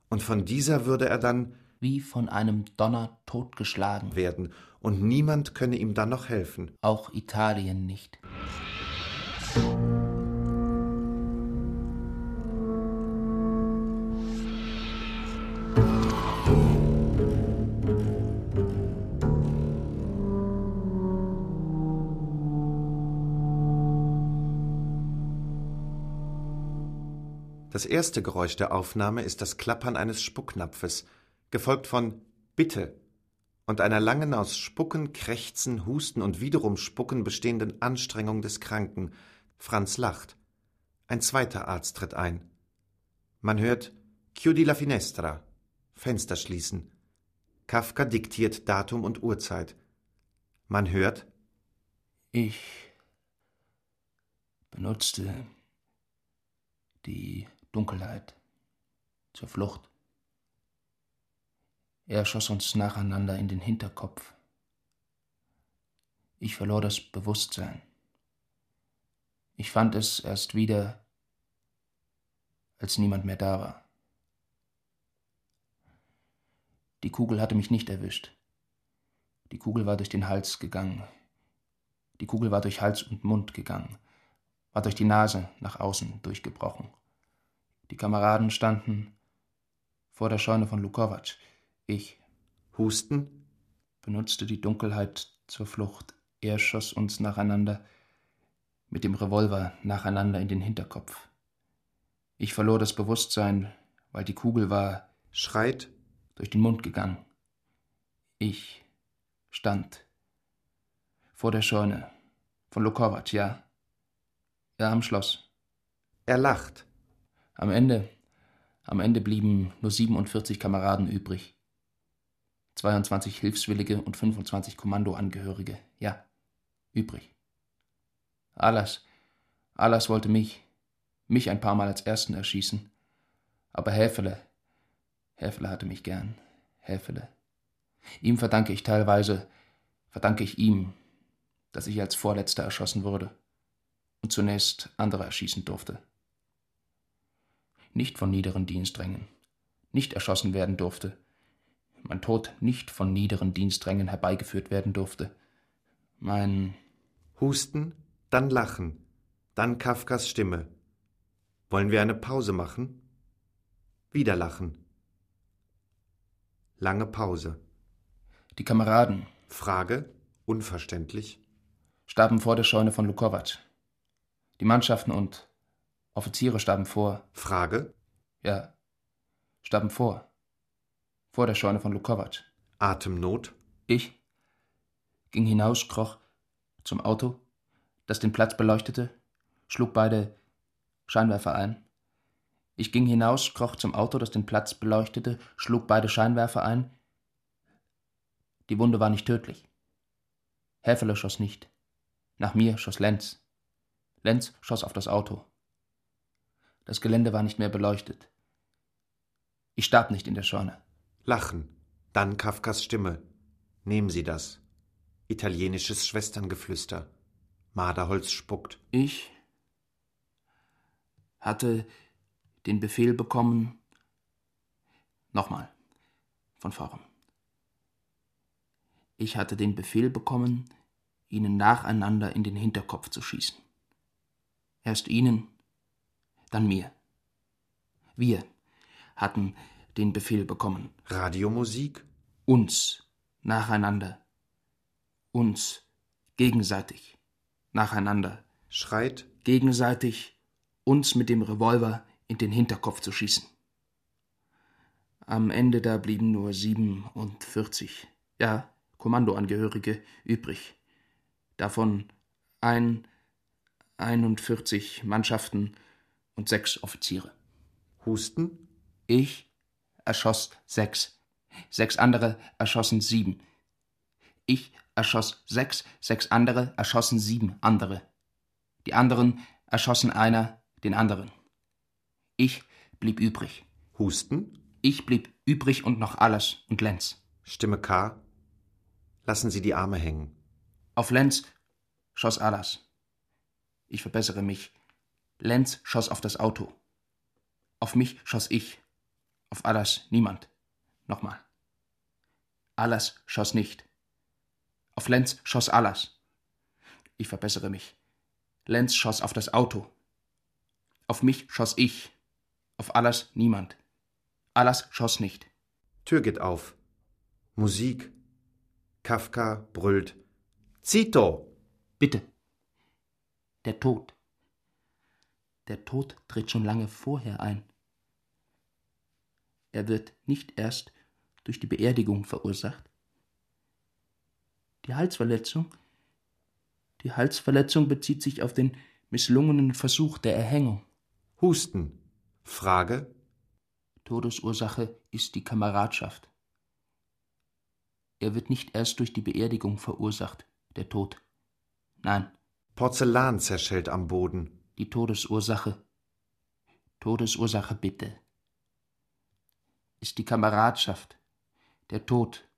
Und von dieser würde er dann wie von einem Donner totgeschlagen werden, und niemand könne ihm dann noch helfen. Auch Italien nicht. Das erste Geräusch der Aufnahme ist das Klappern eines Spucknapfes, gefolgt von Bitte und einer langen aus Spucken, Krächzen, Husten und wiederum Spucken bestehenden Anstrengung des Kranken. Franz lacht. Ein zweiter Arzt tritt ein. Man hört Chiudi la finestra. Fenster schließen. Kafka diktiert Datum und Uhrzeit. Man hört Ich benutzte die Dunkelheit zur Flucht. Er schoss uns nacheinander in den Hinterkopf. Ich verlor das Bewusstsein. Ich fand es erst wieder, als niemand mehr da war. Die Kugel hatte mich nicht erwischt. Die Kugel war durch den Hals gegangen. Die Kugel war durch Hals und Mund gegangen, war durch die Nase nach außen durchgebrochen. Die Kameraden standen vor der Scheune von Lukovac. Ich Husten benutzte die Dunkelheit zur Flucht. Er schoss uns nacheinander mit dem Revolver nacheinander in den Hinterkopf. Ich verlor das Bewusstsein, weil die Kugel war schreit durch den Mund gegangen. Ich stand vor der Scheune von Lukovac, ja. Ja, am Schloss. Er lacht. Am Ende, am Ende blieben nur 47 Kameraden übrig. 22 Hilfswillige und 25 Kommandoangehörige, ja, übrig. Alas, Alas wollte mich, mich ein paar Mal als Ersten erschießen. Aber Häfele, Häfele hatte mich gern, Häfele. Ihm verdanke ich teilweise, verdanke ich ihm, dass ich als Vorletzter erschossen wurde und zunächst andere erschießen durfte nicht von niederen Diensträngen, nicht erschossen werden durfte, mein Tod nicht von niederen Diensträngen herbeigeführt werden durfte, mein Husten, dann Lachen, dann Kafkas Stimme. Wollen wir eine Pause machen? Wieder Lachen. Lange Pause. Die Kameraden. Frage, unverständlich. Starben vor der Scheune von Lukovac. Die Mannschaften und Offiziere starben vor. Frage? Ja, starben vor. Vor der Scheune von Lukovac. Atemnot? Ich ging hinaus, kroch zum Auto, das den Platz beleuchtete, schlug beide Scheinwerfer ein. Ich ging hinaus, kroch zum Auto, das den Platz beleuchtete, schlug beide Scheinwerfer ein. Die Wunde war nicht tödlich. Häfele schoss nicht. Nach mir schoss Lenz. Lenz schoss auf das Auto. Das Gelände war nicht mehr beleuchtet. Ich starb nicht in der Scheune. Lachen. Dann Kafkas Stimme. Nehmen Sie das. Italienisches Schwesterngeflüster. Marderholz spuckt. Ich hatte den Befehl bekommen. Nochmal. Von vorn. Ich hatte den Befehl bekommen, ihnen nacheinander in den Hinterkopf zu schießen. Erst ihnen, dann mir. Wir hatten den Befehl bekommen. Radiomusik? Uns nacheinander. Uns gegenseitig nacheinander. Schreit? Gegenseitig uns mit dem Revolver in den Hinterkopf zu schießen. Am Ende da blieben nur siebenundvierzig, ja, Kommandoangehörige übrig. Davon ein, einundvierzig Mannschaften und sechs Offiziere. Husten? Ich erschoss sechs. Sechs andere erschossen sieben. Ich erschoss sechs, sechs andere erschossen sieben andere. Die anderen erschossen einer den anderen. Ich blieb übrig. Husten? Ich blieb übrig und noch alles und Lenz. Stimme K. Lassen Sie die Arme hängen. Auf Lenz schoss Alas. Ich verbessere mich. Lenz schoss auf das Auto. Auf mich schoss ich. Auf Alas niemand. Nochmal. Alas schoss nicht. Auf Lenz schoss Alas. Ich verbessere mich. Lenz schoss auf das Auto. Auf mich schoss ich. Auf Alas niemand. Alas schoss nicht. Tür geht auf. Musik. Kafka brüllt. Zito! Bitte. Der Tod. Der Tod tritt schon lange vorher ein. Er wird nicht erst durch die Beerdigung verursacht. Die Halsverletzung, die Halsverletzung bezieht sich auf den misslungenen Versuch der Erhängung. Husten. Frage. Todesursache ist die Kameradschaft. Er wird nicht erst durch die Beerdigung verursacht, der Tod. Nein. Porzellan zerschellt am Boden. Die Todesursache. Todesursache bitte. Ist die Kameradschaft. Der Tod.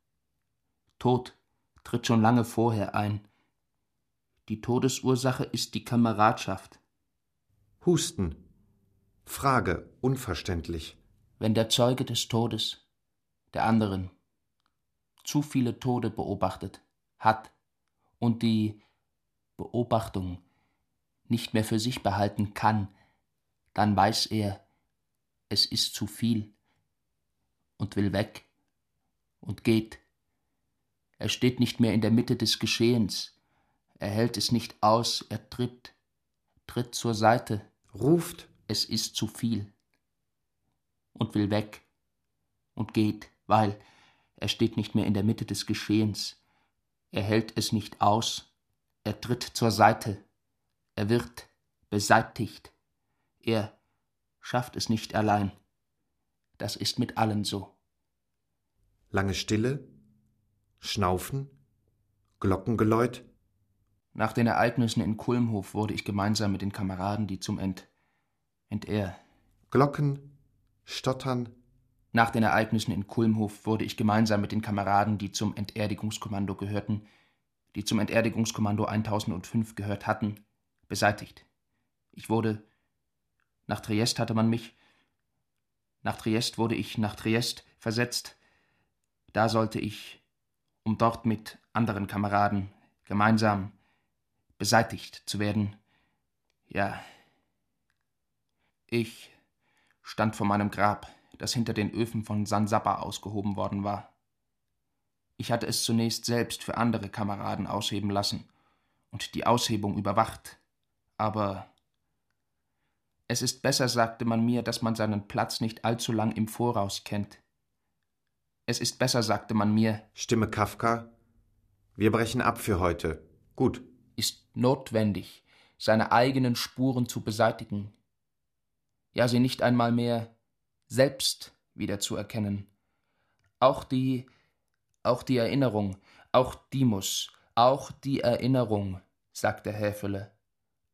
Tod tritt schon lange vorher ein. Die Todesursache ist die Kameradschaft. Husten. Frage. Unverständlich. Wenn der Zeuge des Todes, der anderen, zu viele Tode beobachtet hat und die Beobachtung nicht mehr für sich behalten kann, dann weiß er, es ist zu viel und will weg und geht. Er steht nicht mehr in der Mitte des Geschehens, er hält es nicht aus, er tritt, tritt zur Seite, ruft, es ist zu viel und will weg und geht, weil er steht nicht mehr in der Mitte des Geschehens, er hält es nicht aus, er tritt zur Seite, er wird beseitigt, er schafft es nicht allein. Das ist mit allen so. Lange Stille, Schnaufen, Glockengeläut. Nach den Ereignissen in Kulmhof wurde ich gemeinsam mit den Kameraden, die zum Ent Enter Glocken, Stottern. Nach den Ereignissen in Kulmhof wurde ich gemeinsam mit den Kameraden, die zum Enterdigungskommando gehörten, die zum Enterdigungskommando 1005 gehört hatten, beseitigt. Ich wurde nach Triest hatte man mich nach Triest wurde ich nach Triest versetzt. Da sollte ich, um dort mit anderen Kameraden gemeinsam beseitigt zu werden. Ja. Ich stand vor meinem Grab, das hinter den Öfen von San Sappa ausgehoben worden war. Ich hatte es zunächst selbst für andere Kameraden ausheben lassen und die Aushebung überwacht, aber es ist besser, sagte man mir, dass man seinen Platz nicht allzu lang im Voraus kennt. Es ist besser, sagte man mir. Stimme Kafka. Wir brechen ab für heute. Gut. Ist notwendig, seine eigenen Spuren zu beseitigen. Ja, sie nicht einmal mehr selbst wiederzuerkennen. Auch die, auch die Erinnerung, auch die muss, auch die Erinnerung, sagte Häfele.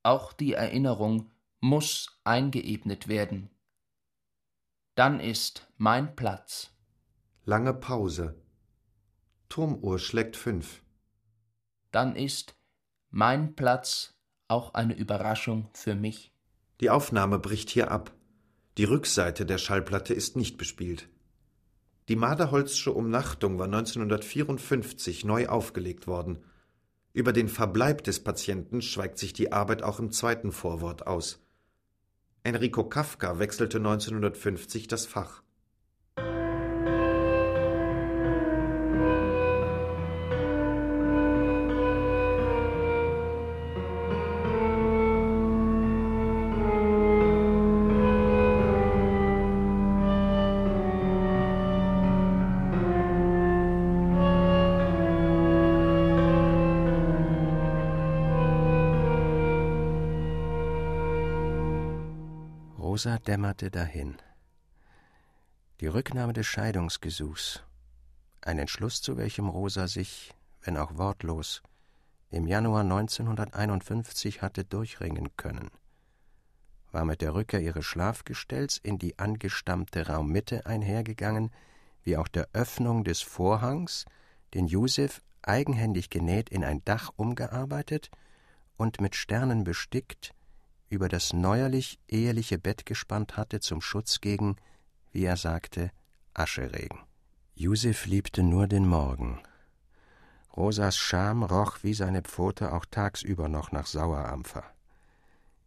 Auch die Erinnerung muss eingeebnet werden. Dann ist mein Platz. Lange Pause. Turmuhr schlägt fünf. dann ist mein Platz auch eine Überraschung für mich. Die Aufnahme bricht hier ab. Die Rückseite der Schallplatte ist nicht bespielt. Die Maderholzsche Umnachtung war 1954 neu aufgelegt worden. Über den Verbleib des Patienten schweigt sich die Arbeit auch im zweiten Vorwort aus. Enrico Kafka wechselte 1950 das Fach. Rosa dämmerte dahin. Die Rücknahme des Scheidungsgesuchs, ein Entschluss, zu welchem Rosa sich, wenn auch wortlos, im Januar 1951 hatte durchringen können, war mit der Rückkehr ihres Schlafgestells in die angestammte Raummitte einhergegangen, wie auch der Öffnung des Vorhangs, den Josef eigenhändig genäht in ein Dach umgearbeitet und mit Sternen bestickt, über das neuerlich eheliche Bett gespannt hatte zum Schutz gegen, wie er sagte, Ascheregen. Josef liebte nur den Morgen. Rosas Scham roch wie seine Pfote auch tagsüber noch nach Sauerampfer.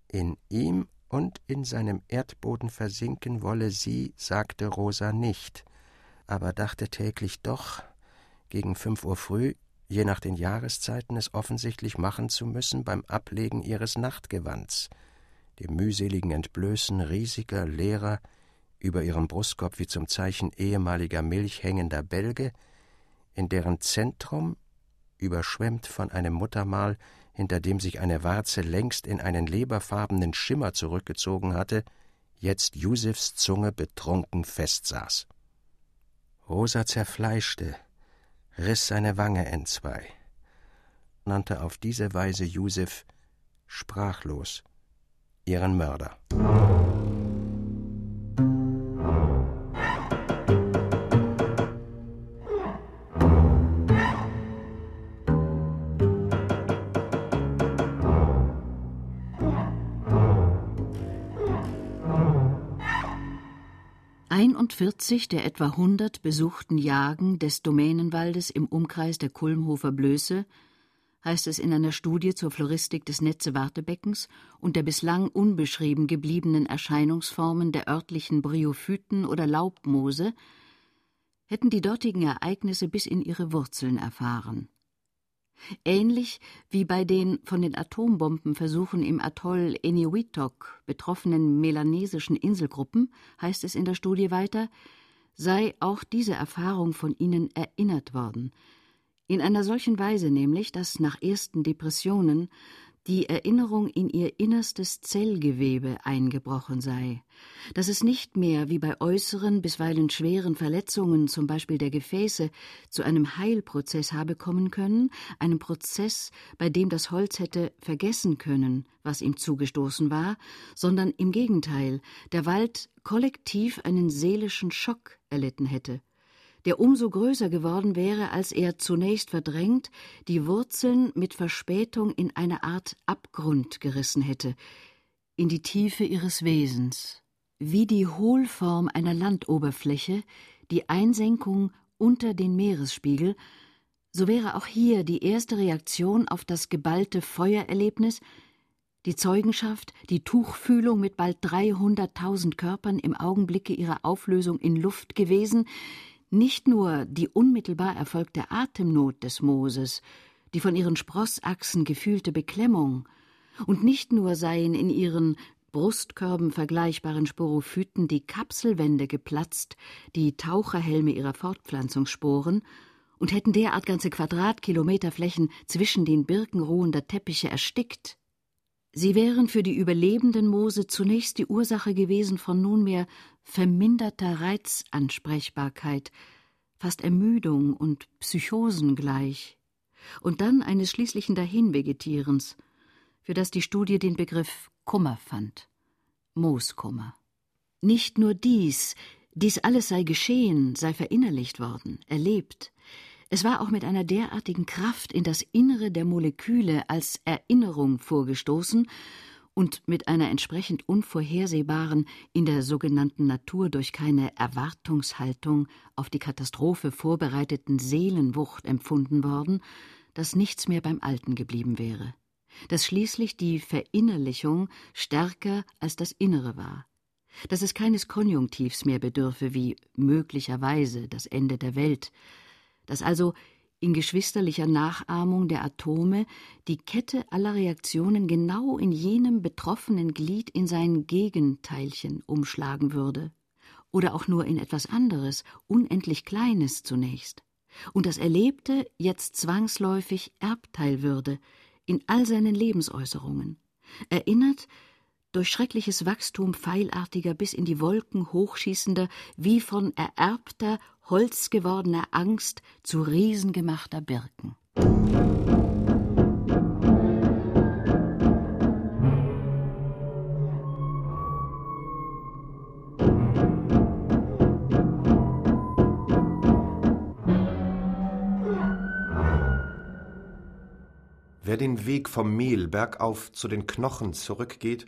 In ihm und in seinem Erdboden versinken wolle sie, sagte Rosa nicht, aber dachte täglich doch, gegen fünf Uhr früh, je nach den Jahreszeiten, es offensichtlich machen zu müssen beim Ablegen ihres Nachtgewands – dem mühseligen Entblößen riesiger, leerer, über ihrem Brustkorb wie zum Zeichen ehemaliger Milch hängender Bälge, in deren Zentrum, überschwemmt von einem Muttermal, hinter dem sich eine Warze längst in einen leberfarbenen Schimmer zurückgezogen hatte, jetzt Jusefs Zunge betrunken festsaß. Rosa zerfleischte, riß seine Wange entzwei, nannte auf diese Weise Jusef sprachlos ihren Mörder. Einundvierzig der etwa hundert besuchten Jagen des Domänenwaldes im Umkreis der Kulmhofer Blöße heißt es in einer Studie zur Floristik des Netze-Wartebeckens und der bislang unbeschrieben gebliebenen Erscheinungsformen der örtlichen Bryophyten oder Laubmoose, hätten die dortigen Ereignisse bis in ihre Wurzeln erfahren. Ähnlich wie bei den von den Atombombenversuchen im Atoll Eniwetok betroffenen melanesischen Inselgruppen, heißt es in der Studie weiter, sei auch diese Erfahrung von ihnen erinnert worden, in einer solchen Weise nämlich, dass nach ersten Depressionen die Erinnerung in ihr innerstes Zellgewebe eingebrochen sei, dass es nicht mehr wie bei äußeren, bisweilen schweren Verletzungen, zum Beispiel der Gefäße, zu einem Heilprozess habe kommen können, einem Prozess, bei dem das Holz hätte vergessen können, was ihm zugestoßen war, sondern im Gegenteil, der Wald kollektiv einen seelischen Schock erlitten hätte der umso größer geworden wäre, als er zunächst verdrängt die Wurzeln mit Verspätung in eine Art Abgrund gerissen hätte, in die Tiefe ihres Wesens, wie die Hohlform einer Landoberfläche, die Einsenkung unter den Meeresspiegel, so wäre auch hier die erste Reaktion auf das geballte Feuererlebnis die Zeugenschaft, die Tuchfühlung mit bald dreihunderttausend Körpern im Augenblicke ihrer Auflösung in Luft gewesen, nicht nur die unmittelbar erfolgte Atemnot des Mooses, die von ihren Sprossachsen gefühlte Beklemmung, und nicht nur seien in ihren Brustkörben vergleichbaren Sporophyten die Kapselwände geplatzt, die Taucherhelme ihrer Fortpflanzungssporen, und hätten derart ganze Quadratkilometer Flächen zwischen den Birken ruhender Teppiche erstickt. Sie wären für die überlebenden Moose zunächst die Ursache gewesen von nunmehr verminderter Reizansprechbarkeit, fast Ermüdung und Psychosen gleich, und dann eines schließlichen Dahinvegetierens, für das die Studie den Begriff Kummer fand. Mooskummer. Nicht nur dies, dies alles sei geschehen, sei verinnerlicht worden, erlebt. Es war auch mit einer derartigen Kraft in das Innere der Moleküle als Erinnerung vorgestoßen und mit einer entsprechend unvorhersehbaren, in der sogenannten Natur durch keine Erwartungshaltung auf die Katastrophe vorbereiteten Seelenwucht empfunden worden, dass nichts mehr beim Alten geblieben wäre, dass schließlich die Verinnerlichung stärker als das Innere war, dass es keines Konjunktivs mehr bedürfe wie möglicherweise das Ende der Welt, dass also in geschwisterlicher Nachahmung der Atome die Kette aller Reaktionen genau in jenem betroffenen Glied in sein Gegenteilchen umschlagen würde, oder auch nur in etwas anderes, unendlich Kleines zunächst, und das Erlebte jetzt zwangsläufig Erbteil würde in all seinen Lebensäußerungen, erinnert durch schreckliches Wachstum pfeilartiger bis in die Wolken hochschießender, wie von ererbter, holzgewordener Angst zu riesengemachter Birken. Wer den Weg vom Mehl bergauf zu den Knochen zurückgeht,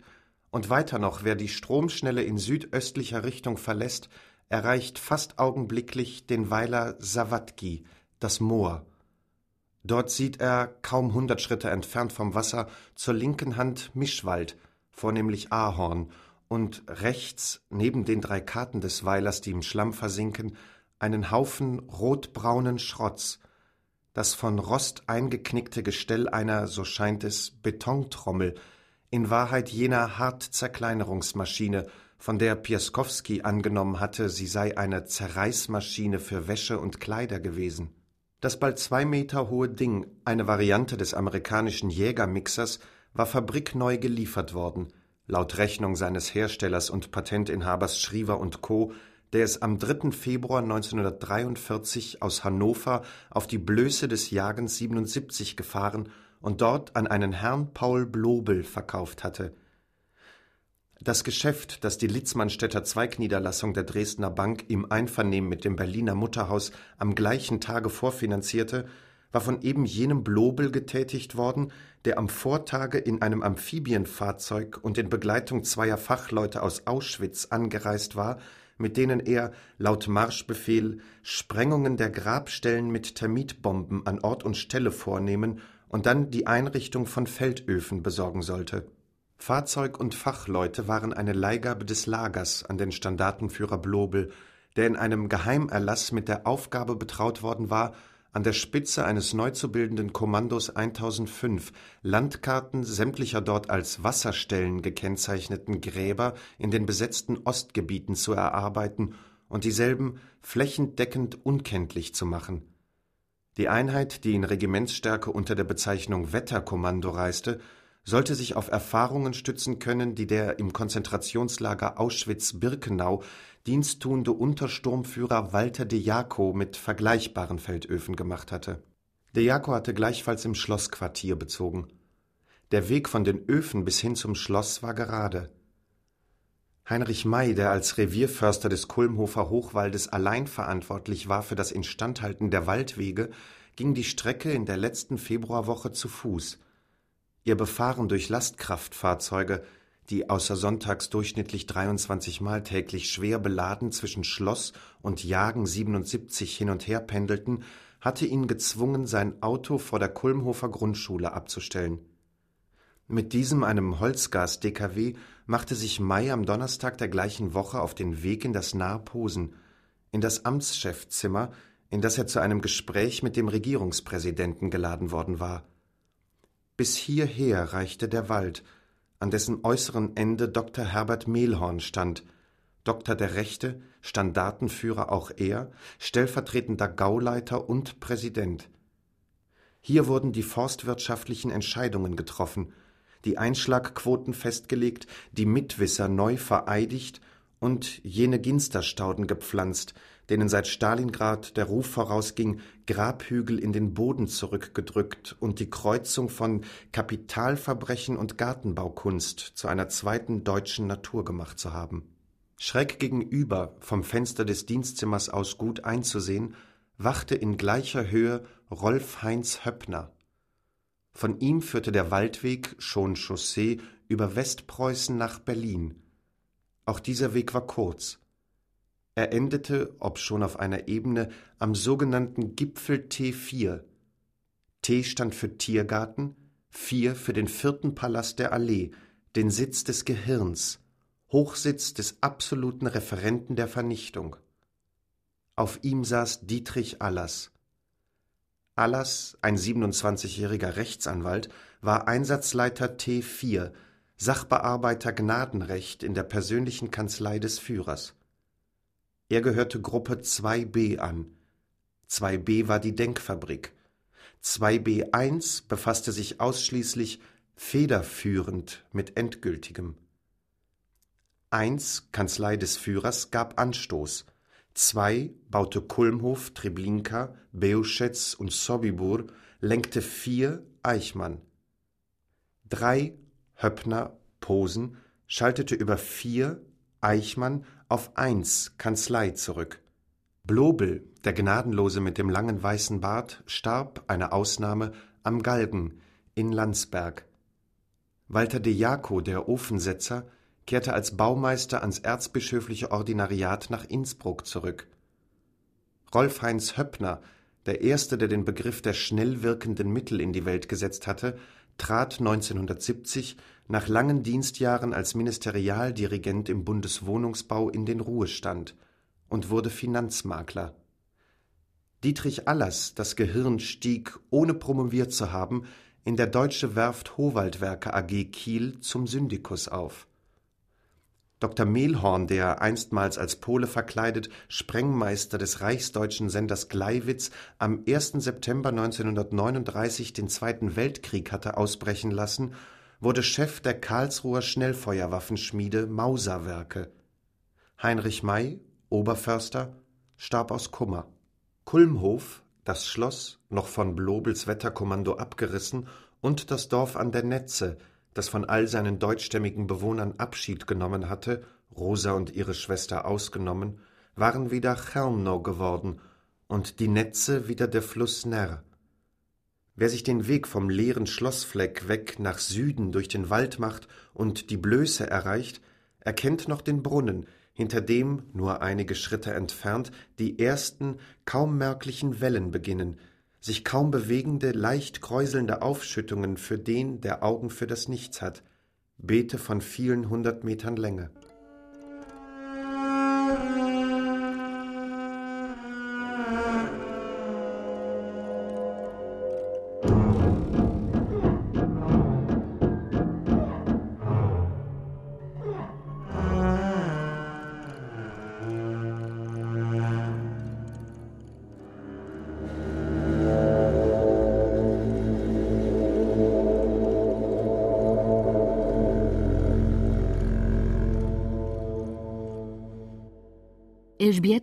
und weiter noch, wer die Stromschnelle in südöstlicher Richtung verlässt, erreicht fast augenblicklich den Weiler Sawatki, das Moor. Dort sieht er, kaum hundert Schritte entfernt vom Wasser, zur linken Hand Mischwald, vornehmlich Ahorn, und rechts, neben den drei Karten des Weilers, die im Schlamm versinken, einen Haufen rotbraunen Schrotts, das von Rost eingeknickte Gestell einer, so scheint es, Betontrommel, in Wahrheit jener Hartzerkleinerungsmaschine, von der Piaskowski angenommen hatte, sie sei eine Zerreißmaschine für Wäsche und Kleider gewesen. Das bald zwei Meter hohe Ding, eine Variante des amerikanischen Jägermixers, war fabrikneu geliefert worden, laut Rechnung seines Herstellers und Patentinhabers Schriever und Co., der es am 3. Februar 1943 aus Hannover auf die Blöße des Jagens 77 gefahren und dort an einen Herrn Paul Blobel verkauft hatte. Das Geschäft, das die Litzmannstädter Zweigniederlassung der Dresdner Bank im Einvernehmen mit dem Berliner Mutterhaus am gleichen Tage vorfinanzierte, war von eben jenem Blobel getätigt worden, der am Vortage in einem Amphibienfahrzeug und in Begleitung zweier Fachleute aus Auschwitz angereist war, mit denen er laut Marschbefehl Sprengungen der Grabstellen mit Termitbomben an Ort und Stelle vornehmen und dann die Einrichtung von Feldöfen besorgen sollte. Fahrzeug und Fachleute waren eine Leihgabe des Lagers an den Standartenführer Blobel, der in einem Geheimerlass mit der Aufgabe betraut worden war, an der Spitze eines neu zu bildenden Kommandos 1005 Landkarten sämtlicher dort als Wasserstellen gekennzeichneten Gräber in den besetzten Ostgebieten zu erarbeiten und dieselben flächendeckend unkenntlich zu machen die Einheit, die in Regimentsstärke unter der Bezeichnung Wetterkommando reiste, sollte sich auf Erfahrungen stützen können, die der im Konzentrationslager Auschwitz-Birkenau diensttuende Untersturmführer Walter de Jaco mit vergleichbaren Feldöfen gemacht hatte. De Jaco hatte gleichfalls im Schlossquartier bezogen. Der Weg von den Öfen bis hin zum Schloss war gerade. Heinrich May, der als Revierförster des Kulmhofer Hochwaldes allein verantwortlich war für das Instandhalten der Waldwege, ging die Strecke in der letzten Februarwoche zu Fuß. Ihr Befahren durch Lastkraftfahrzeuge, die außer sonntags durchschnittlich 23 Mal täglich schwer beladen zwischen Schloss und Jagen 77 hin und her pendelten, hatte ihn gezwungen, sein Auto vor der Kulmhofer Grundschule abzustellen. Mit diesem, einem Holzgas-DKW, machte sich May am Donnerstag der gleichen Woche auf den Weg in das nahe in das Amtschefzimmer, in das er zu einem Gespräch mit dem Regierungspräsidenten geladen worden war. Bis hierher reichte der Wald, an dessen äußeren Ende Dr. Herbert Mehlhorn stand, Doktor der Rechte, Standartenführer auch er, stellvertretender Gauleiter und Präsident. Hier wurden die forstwirtschaftlichen Entscheidungen getroffen, die Einschlagquoten festgelegt, die Mitwisser neu vereidigt und jene Ginsterstauden gepflanzt, denen seit Stalingrad der Ruf vorausging, Grabhügel in den Boden zurückgedrückt und die Kreuzung von Kapitalverbrechen und Gartenbaukunst zu einer zweiten deutschen Natur gemacht zu haben. Schräg gegenüber, vom Fenster des Dienstzimmers aus gut einzusehen, wachte in gleicher Höhe Rolf Heinz Höppner. Von ihm führte der Waldweg, schon Chaussee, über Westpreußen nach Berlin. Auch dieser Weg war kurz. Er endete, obschon auf einer Ebene, am sogenannten Gipfel T4. T stand für Tiergarten, 4 für den vierten Palast der Allee, den Sitz des Gehirns, Hochsitz des absoluten Referenten der Vernichtung. Auf ihm saß Dietrich Allers. Allers, ein 27-jähriger Rechtsanwalt, war Einsatzleiter T4, Sachbearbeiter Gnadenrecht in der persönlichen Kanzlei des Führers. Er gehörte Gruppe 2b an. 2b war die Denkfabrik. 2b1 befasste sich ausschließlich federführend mit Endgültigem. 1 Kanzlei des Führers gab Anstoß. 2 baute Kulmhof, Treblinka, Beuschetz und Sobibur, lenkte 4 Eichmann. 3 Höppner, Posen, schaltete über 4 Eichmann auf eins Kanzlei zurück. Blobel, der Gnadenlose mit dem langen weißen Bart, starb, eine Ausnahme, am Galgen in Landsberg. Walter de Jaco, der Ofensetzer, kehrte als Baumeister ans erzbischöfliche Ordinariat nach Innsbruck zurück. Rolf Heinz Höppner, der erste, der den Begriff der schnell wirkenden Mittel in die Welt gesetzt hatte, trat 1970 nach langen Dienstjahren als Ministerialdirigent im Bundeswohnungsbau in den Ruhestand und wurde Finanzmakler. Dietrich Allers, das Gehirn, stieg, ohne promoviert zu haben, in der Deutsche Werft Howaldwerke AG Kiel zum Syndikus auf. Dr. Mehlhorn, der einstmals als Pole verkleidet Sprengmeister des reichsdeutschen Senders Gleiwitz am 1. September 1939 den Zweiten Weltkrieg hatte ausbrechen lassen wurde Chef der Karlsruher Schnellfeuerwaffenschmiede Mauserwerke. Heinrich May, Oberförster, starb aus Kummer. Kulmhof, das Schloss, noch von Blobels Wetterkommando abgerissen, und das Dorf an der Netze, das von all seinen deutschstämmigen Bewohnern Abschied genommen hatte, Rosa und ihre Schwester ausgenommen, waren wieder Chelmno geworden und die Netze wieder der Fluss Ner. Wer sich den Weg vom leeren Schlossfleck weg nach Süden durch den Wald macht und die Blöße erreicht, erkennt noch den Brunnen, hinter dem, nur einige Schritte entfernt, die ersten, kaum merklichen Wellen beginnen, sich kaum bewegende, leicht kräuselnde Aufschüttungen für den, der Augen für das Nichts hat, Beete von vielen hundert Metern Länge.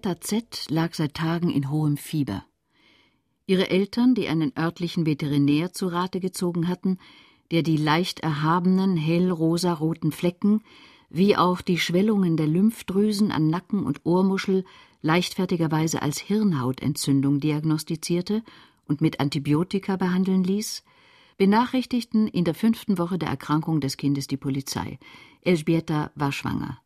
Elżbieta Z. lag seit Tagen in hohem Fieber. Ihre Eltern, die einen örtlichen Veterinär zu Rate gezogen hatten, der die leicht erhabenen, hellrosaroten Flecken wie auch die Schwellungen der Lymphdrüsen an Nacken und Ohrmuschel leichtfertigerweise als Hirnhautentzündung diagnostizierte und mit Antibiotika behandeln ließ, benachrichtigten in der fünften Woche der Erkrankung des Kindes die Polizei. Elżbieta war schwanger.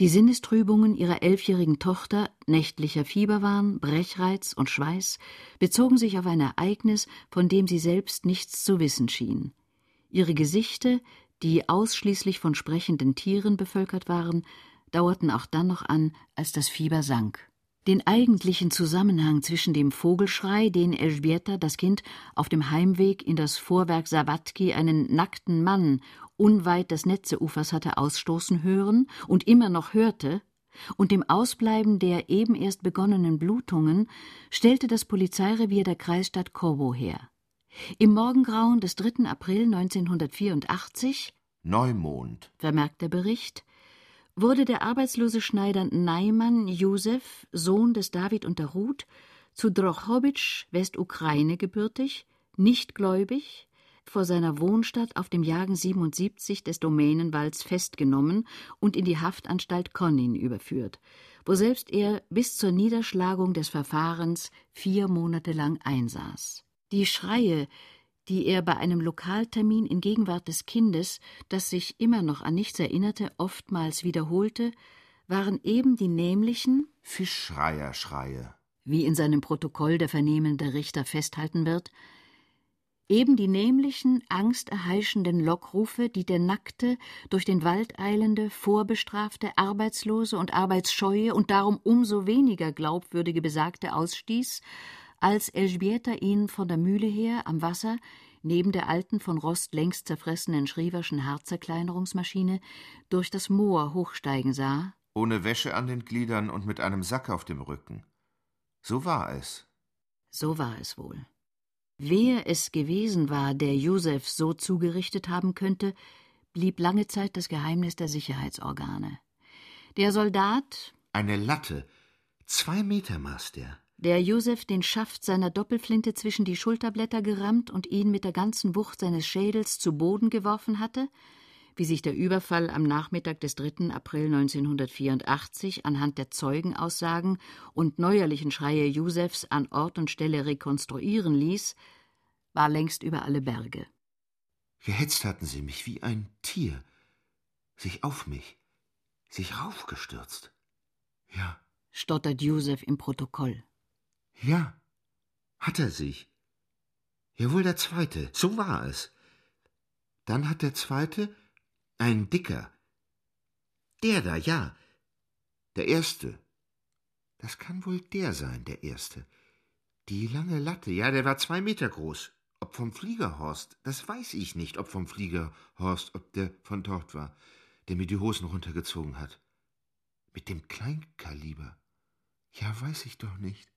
Die Sinnestrübungen ihrer elfjährigen Tochter, nächtlicher Fieberwahn, Brechreiz und Schweiß, bezogen sich auf ein Ereignis, von dem sie selbst nichts zu wissen schien. Ihre Gesichte, die ausschließlich von sprechenden Tieren bevölkert waren, dauerten auch dann noch an, als das Fieber sank. Den eigentlichen Zusammenhang zwischen dem Vogelschrei, den Elżbieta, das Kind, auf dem Heimweg in das Vorwerk Sawatki einen nackten Mann unweit des Netzeufers hatte ausstoßen hören und immer noch hörte, und dem Ausbleiben der eben erst begonnenen Blutungen stellte das Polizeirevier der Kreisstadt Kowo her. Im Morgengrauen des 3. April 1984 Neumond, vermerkt der Bericht, wurde der arbeitslose Schneider Neiman Josef, Sohn des David und der Ruth, zu Drochowitsch, Westukraine gebürtig, nicht gläubig, vor seiner Wohnstadt auf dem Jagen 77 des Domänenwalds festgenommen und in die Haftanstalt Connin überführt, wo selbst er bis zur Niederschlagung des Verfahrens vier Monate lang einsaß. Die Schreie, die er bei einem Lokaltermin in Gegenwart des Kindes, das sich immer noch an nichts erinnerte, oftmals wiederholte, waren eben die nämlichen Fischschreierschreie, wie in seinem Protokoll der vernehmende Richter festhalten wird, eben die nämlichen, angsterheischenden Lockrufe, die der nackte, durch den Wald eilende, vorbestrafte, arbeitslose und arbeitsscheue und darum umso weniger glaubwürdige Besagte ausstieß, als Elżbieta ihn von der Mühle her am Wasser neben der alten von Rost längst zerfressenen Schrieverschen Hartzerkleinerungsmaschine durch das Moor hochsteigen sah. Ohne Wäsche an den Gliedern und mit einem Sack auf dem Rücken. So war es. So war es wohl. Wer es gewesen war, der Josef so zugerichtet haben könnte, blieb lange Zeit das Geheimnis der Sicherheitsorgane. Der Soldat. Eine Latte. Zwei Meter maß der der Josef den Schaft seiner Doppelflinte zwischen die Schulterblätter gerammt und ihn mit der ganzen Wucht seines Schädels zu Boden geworfen hatte, wie sich der Überfall am Nachmittag des 3. April 1984 anhand der Zeugenaussagen und neuerlichen Schreie Josefs an Ort und Stelle rekonstruieren ließ, war längst über alle Berge. Gehetzt hatten sie mich wie ein Tier, sich auf mich, sich raufgestürzt. Ja, stottert Josef im Protokoll. Ja, hat er sich. Ja, wohl der zweite, so war es. Dann hat der zweite ein dicker. Der da, ja. Der erste. Das kann wohl der sein, der erste. Die lange Latte, ja, der war zwei Meter groß. Ob vom Fliegerhorst, das weiß ich nicht, ob vom Fliegerhorst, ob der von dort war, der mir die Hosen runtergezogen hat. Mit dem Kleinkaliber. Ja, weiß ich doch nicht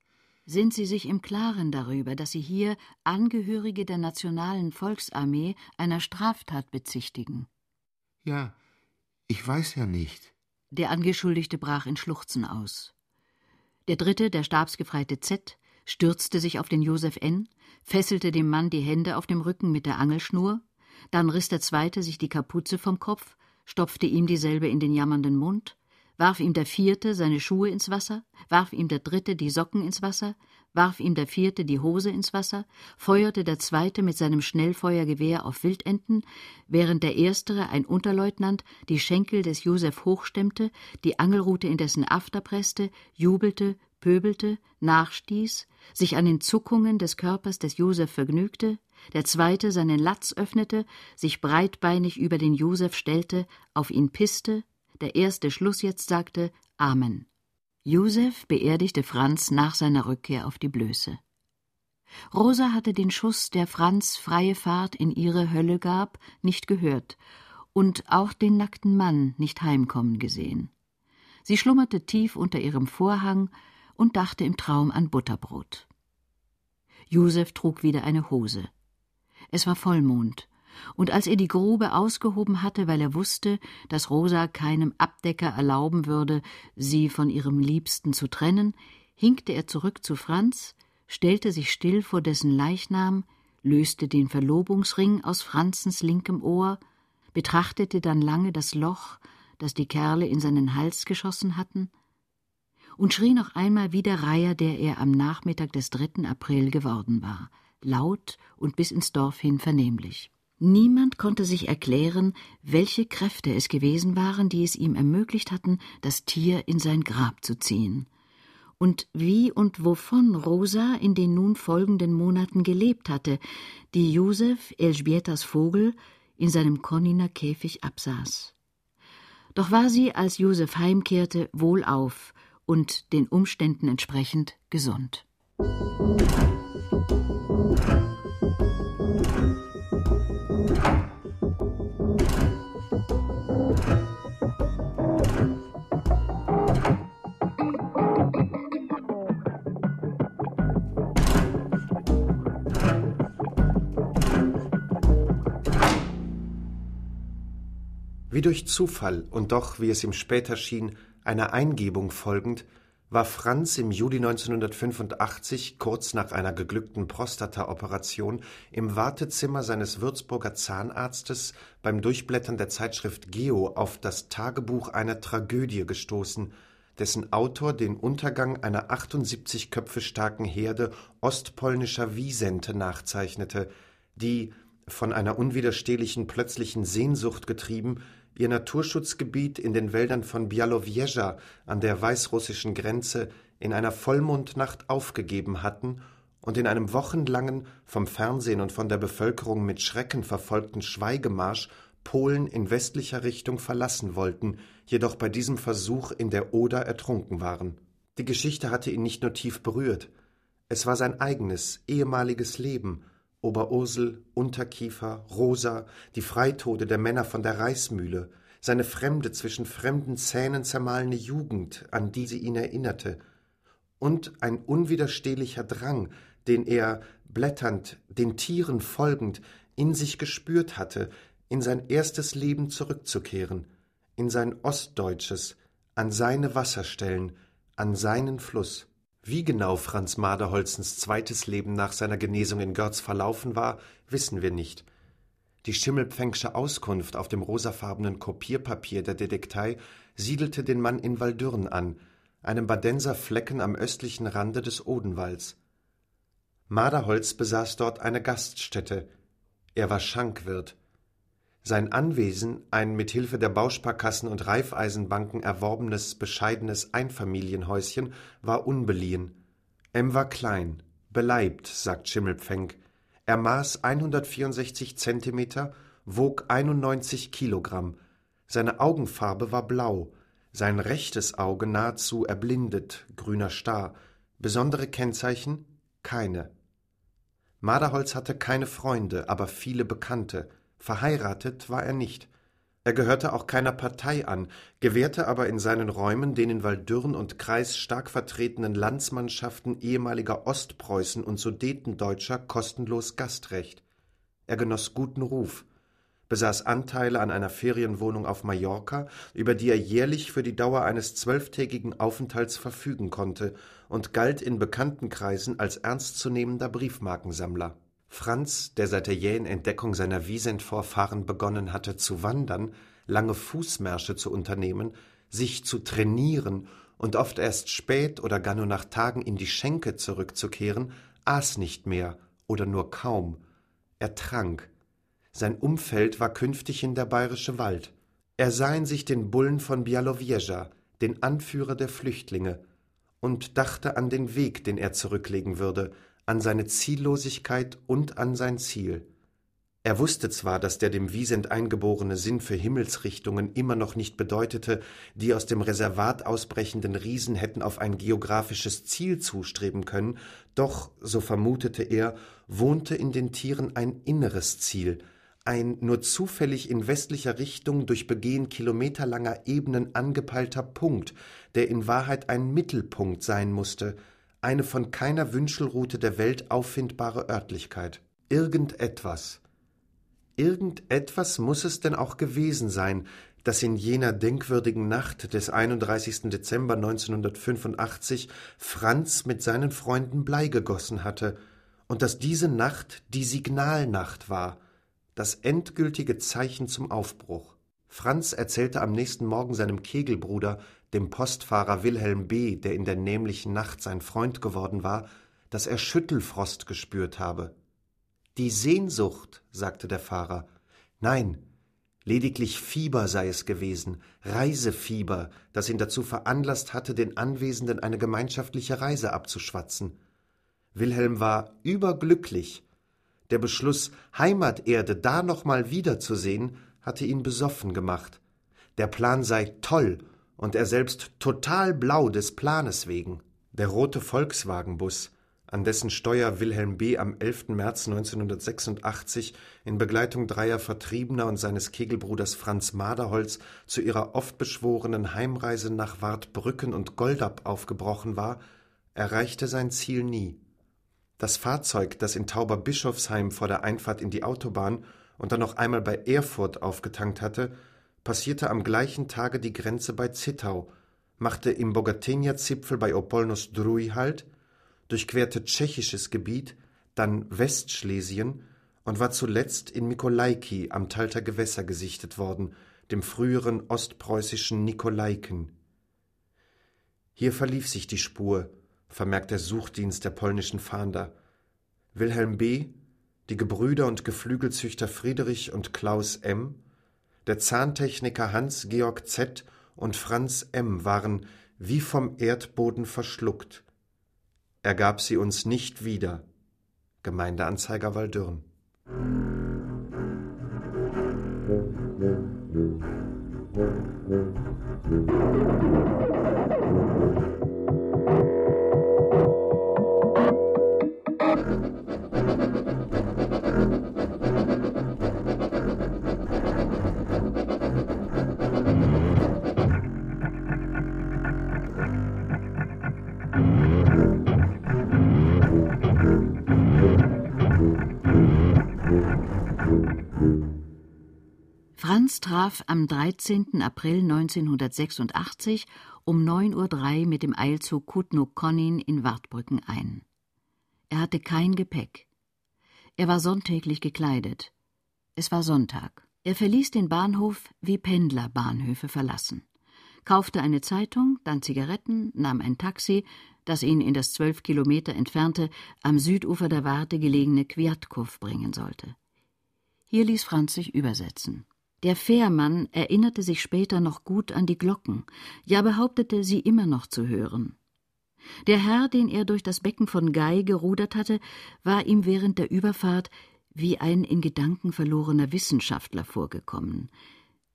sind Sie sich im Klaren darüber, dass Sie hier Angehörige der Nationalen Volksarmee einer Straftat bezichtigen? Ja, ich weiß ja nicht. Der Angeschuldigte brach in Schluchzen aus. Der dritte, der stabsgefreite Z, stürzte sich auf den Josef N., fesselte dem Mann die Hände auf dem Rücken mit der Angelschnur, dann riss der zweite sich die Kapuze vom Kopf, stopfte ihm dieselbe in den jammernden Mund, warf ihm der vierte seine Schuhe ins Wasser, warf ihm der dritte die Socken ins Wasser, warf ihm der vierte die Hose ins Wasser, feuerte der zweite mit seinem Schnellfeuergewehr auf Wildenten, während der erstere, ein Unterleutnant, die Schenkel des Josef hochstemmte, die Angelrute in dessen After presste, jubelte, pöbelte, nachstieß, sich an den Zuckungen des Körpers des Josef vergnügte, der zweite seinen Latz öffnete, sich breitbeinig über den Josef stellte, auf ihn pisste, der erste Schluss jetzt sagte Amen. Josef beerdigte Franz nach seiner Rückkehr auf die Blöße. Rosa hatte den Schuss, der Franz freie Fahrt in ihre Hölle gab, nicht gehört und auch den nackten Mann nicht heimkommen gesehen. Sie schlummerte tief unter ihrem Vorhang und dachte im Traum an Butterbrot. Josef trug wieder eine Hose. Es war Vollmond, und als er die Grube ausgehoben hatte, weil er wusste, dass Rosa keinem Abdecker erlauben würde, sie von ihrem Liebsten zu trennen, hinkte er zurück zu Franz, stellte sich still vor dessen Leichnam, löste den Verlobungsring aus Franzens linkem Ohr, betrachtete dann lange das Loch, das die Kerle in seinen Hals geschossen hatten, und schrie noch einmal wie der Reiher, der er am Nachmittag des 3. April geworden war, laut und bis ins Dorf hin vernehmlich. Niemand konnte sich erklären, welche Kräfte es gewesen waren, die es ihm ermöglicht hatten, das Tier in sein Grab zu ziehen. Und wie und wovon Rosa in den nun folgenden Monaten gelebt hatte, die Josef, Elżbietas Vogel, in seinem Konniner Käfig absaß. Doch war sie, als Josef heimkehrte, wohlauf und den Umständen entsprechend gesund. Wie durch Zufall und doch, wie es ihm später schien, einer Eingebung folgend, war Franz im Juli 1985, kurz nach einer geglückten Prostata-Operation, im Wartezimmer seines Würzburger Zahnarztes beim Durchblättern der Zeitschrift Geo auf das Tagebuch einer Tragödie gestoßen, dessen Autor den Untergang einer 78 Köpfe starken Herde ostpolnischer Wisente nachzeichnete, die, von einer unwiderstehlichen plötzlichen Sehnsucht getrieben, ihr Naturschutzgebiet in den Wäldern von Białowieża an der weißrussischen Grenze in einer Vollmondnacht aufgegeben hatten und in einem wochenlangen, vom Fernsehen und von der Bevölkerung mit Schrecken verfolgten Schweigemarsch Polen in westlicher Richtung verlassen wollten, jedoch bei diesem Versuch in der Oder ertrunken waren. Die Geschichte hatte ihn nicht nur tief berührt, es war sein eigenes, ehemaliges Leben, Oberursel, Unterkiefer, Rosa, die Freitode der Männer von der Reismühle, seine fremde, zwischen fremden Zähnen zermahlene Jugend, an die sie ihn erinnerte, und ein unwiderstehlicher Drang, den er, blätternd, den Tieren folgend, in sich gespürt hatte, in sein erstes Leben zurückzukehren, in sein ostdeutsches, an seine Wasserstellen, an seinen Fluss. Wie genau Franz Maderholzens zweites Leben nach seiner Genesung in Görz verlaufen war, wissen wir nicht. Die Schimmelpfängsche Auskunft auf dem rosafarbenen Kopierpapier der Detektei siedelte den Mann in Waldürn an, einem Badenser Flecken am östlichen Rande des Odenwalds. Maderholz besaß dort eine Gaststätte. Er war Schankwirt. Sein Anwesen, ein mit Hilfe der Bausparkassen und Raiffeisenbanken erworbenes, bescheidenes Einfamilienhäuschen, war unbeliehen. M war klein, beleibt, sagt Schimmelpfennig. Er maß 164 Zentimeter, wog 91 Kilogramm. Seine Augenfarbe war blau, sein rechtes Auge nahezu erblindet, grüner Star. Besondere Kennzeichen? Keine. Maderholz hatte keine Freunde, aber viele Bekannte. Verheiratet war er nicht. Er gehörte auch keiner Partei an, gewährte aber in seinen Räumen den in Waldürn und Kreis stark vertretenen Landsmannschaften ehemaliger Ostpreußen und Sudetendeutscher kostenlos Gastrecht. Er genoss guten Ruf, besaß Anteile an einer Ferienwohnung auf Mallorca, über die er jährlich für die Dauer eines zwölftägigen Aufenthalts verfügen konnte und galt in bekannten Kreisen als ernstzunehmender Briefmarkensammler. Franz, der seit der jähen Entdeckung seiner Wiesent-Vorfahren begonnen hatte zu wandern, lange Fußmärsche zu unternehmen, sich zu trainieren und oft erst spät oder gar nur nach Tagen in die Schenke zurückzukehren, aß nicht mehr oder nur kaum. Er trank. Sein Umfeld war künftig in der bayerische Wald. Er sah in sich den Bullen von Białowieża, den Anführer der Flüchtlinge, und dachte an den Weg, den er zurücklegen würde, an seine Ziellosigkeit und an sein Ziel. Er wusste zwar, dass der dem Wiesent eingeborene Sinn für Himmelsrichtungen immer noch nicht bedeutete, die aus dem Reservat ausbrechenden Riesen hätten auf ein geografisches Ziel zustreben können, doch, so vermutete er, wohnte in den Tieren ein inneres Ziel, ein nur zufällig in westlicher Richtung durch Begehen kilometerlanger Ebenen angepeilter Punkt, der in Wahrheit ein Mittelpunkt sein musste, eine von keiner Wünschelrute der Welt auffindbare Örtlichkeit. Irgendetwas. Irgendetwas muss es denn auch gewesen sein, das in jener denkwürdigen Nacht des 31. Dezember 1985 Franz mit seinen Freunden Blei gegossen hatte und dass diese Nacht die Signalnacht war, das endgültige Zeichen zum Aufbruch. Franz erzählte am nächsten Morgen seinem Kegelbruder, dem Postfahrer Wilhelm B., der in der nämlichen Nacht sein Freund geworden war, dass er Schüttelfrost gespürt habe. Die Sehnsucht, sagte der Fahrer. Nein, lediglich Fieber sei es gewesen, Reisefieber, das ihn dazu veranlasst hatte, den Anwesenden eine gemeinschaftliche Reise abzuschwatzen. Wilhelm war überglücklich. Der Beschluss, Heimaterde da noch mal wiederzusehen, hatte ihn besoffen gemacht. Der Plan sei toll und er selbst total blau des Planes wegen. Der rote Volkswagenbus, an dessen Steuer Wilhelm B. am 11. März 1986 in Begleitung dreier Vertriebener und seines Kegelbruders Franz Maderholz zu ihrer oft beschworenen Heimreise nach Wartbrücken und Goldab aufgebrochen war, erreichte sein Ziel nie. Das Fahrzeug, das in Tauberbischofsheim vor der Einfahrt in die Autobahn und dann noch einmal bei Erfurt aufgetankt hatte, passierte am gleichen Tage die Grenze bei Zittau, machte im Bogatenja-Zipfel bei Opolnos Drui Halt, durchquerte tschechisches Gebiet, dann Westschlesien und war zuletzt in Mikolaiki am Talter Gewässer gesichtet worden, dem früheren ostpreußischen Nikolaiken. Hier verlief sich die Spur, vermerkt der Suchdienst der polnischen Fahnder. Wilhelm B., die Gebrüder und Geflügelzüchter Friedrich und Klaus M., der Zahntechniker Hans Georg Z. und Franz M. waren wie vom Erdboden verschluckt. Er gab sie uns nicht wieder. Gemeindeanzeiger Waldürn. Traf am 13. April 1986 um 9.03 Uhr mit dem Eilzug Kutno-Konnin in Wartbrücken ein. Er hatte kein Gepäck. Er war sonntäglich gekleidet. Es war Sonntag. Er verließ den Bahnhof, wie Pendler Bahnhöfe verlassen, kaufte eine Zeitung, dann Zigaretten, nahm ein Taxi, das ihn in das zwölf Kilometer entfernte, am Südufer der Warte gelegene Kwiatkow bringen sollte. Hier ließ Franz sich übersetzen. Der Fährmann erinnerte sich später noch gut an die Glocken, ja behauptete, sie immer noch zu hören. Der Herr, den er durch das Becken von Gai gerudert hatte, war ihm während der Überfahrt wie ein in Gedanken verlorener Wissenschaftler vorgekommen.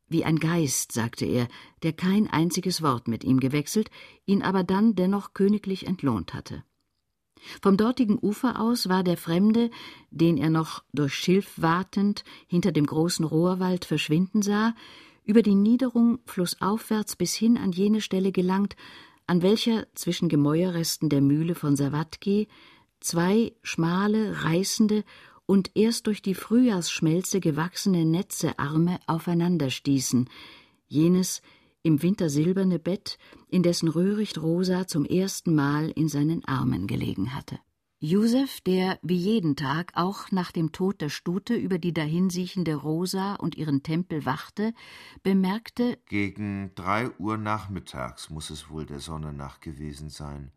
Wie ein Geist, sagte er, der kein einziges Wort mit ihm gewechselt, ihn aber dann dennoch königlich entlohnt hatte. Vom dortigen Ufer aus war der Fremde, den er noch durch Schilf watend hinter dem großen Rohrwald verschwinden sah, über die Niederung flussaufwärts bis hin an jene Stelle gelangt, an welcher zwischen Gemäuerresten der Mühle von Sawatki zwei schmale, reißende und erst durch die Frühjahrsschmelze gewachsene Netzearme aufeinanderstießen, jenes im Winter silberne Bett, in dessen Röhricht Rosa zum ersten Mal in seinen Armen gelegen hatte. Josef, der wie jeden Tag auch nach dem Tod der Stute über die dahinsiechende Rosa und ihren Tempel wachte, bemerkte Gegen drei Uhr nachmittags muss es wohl der Sonne nach gewesen sein.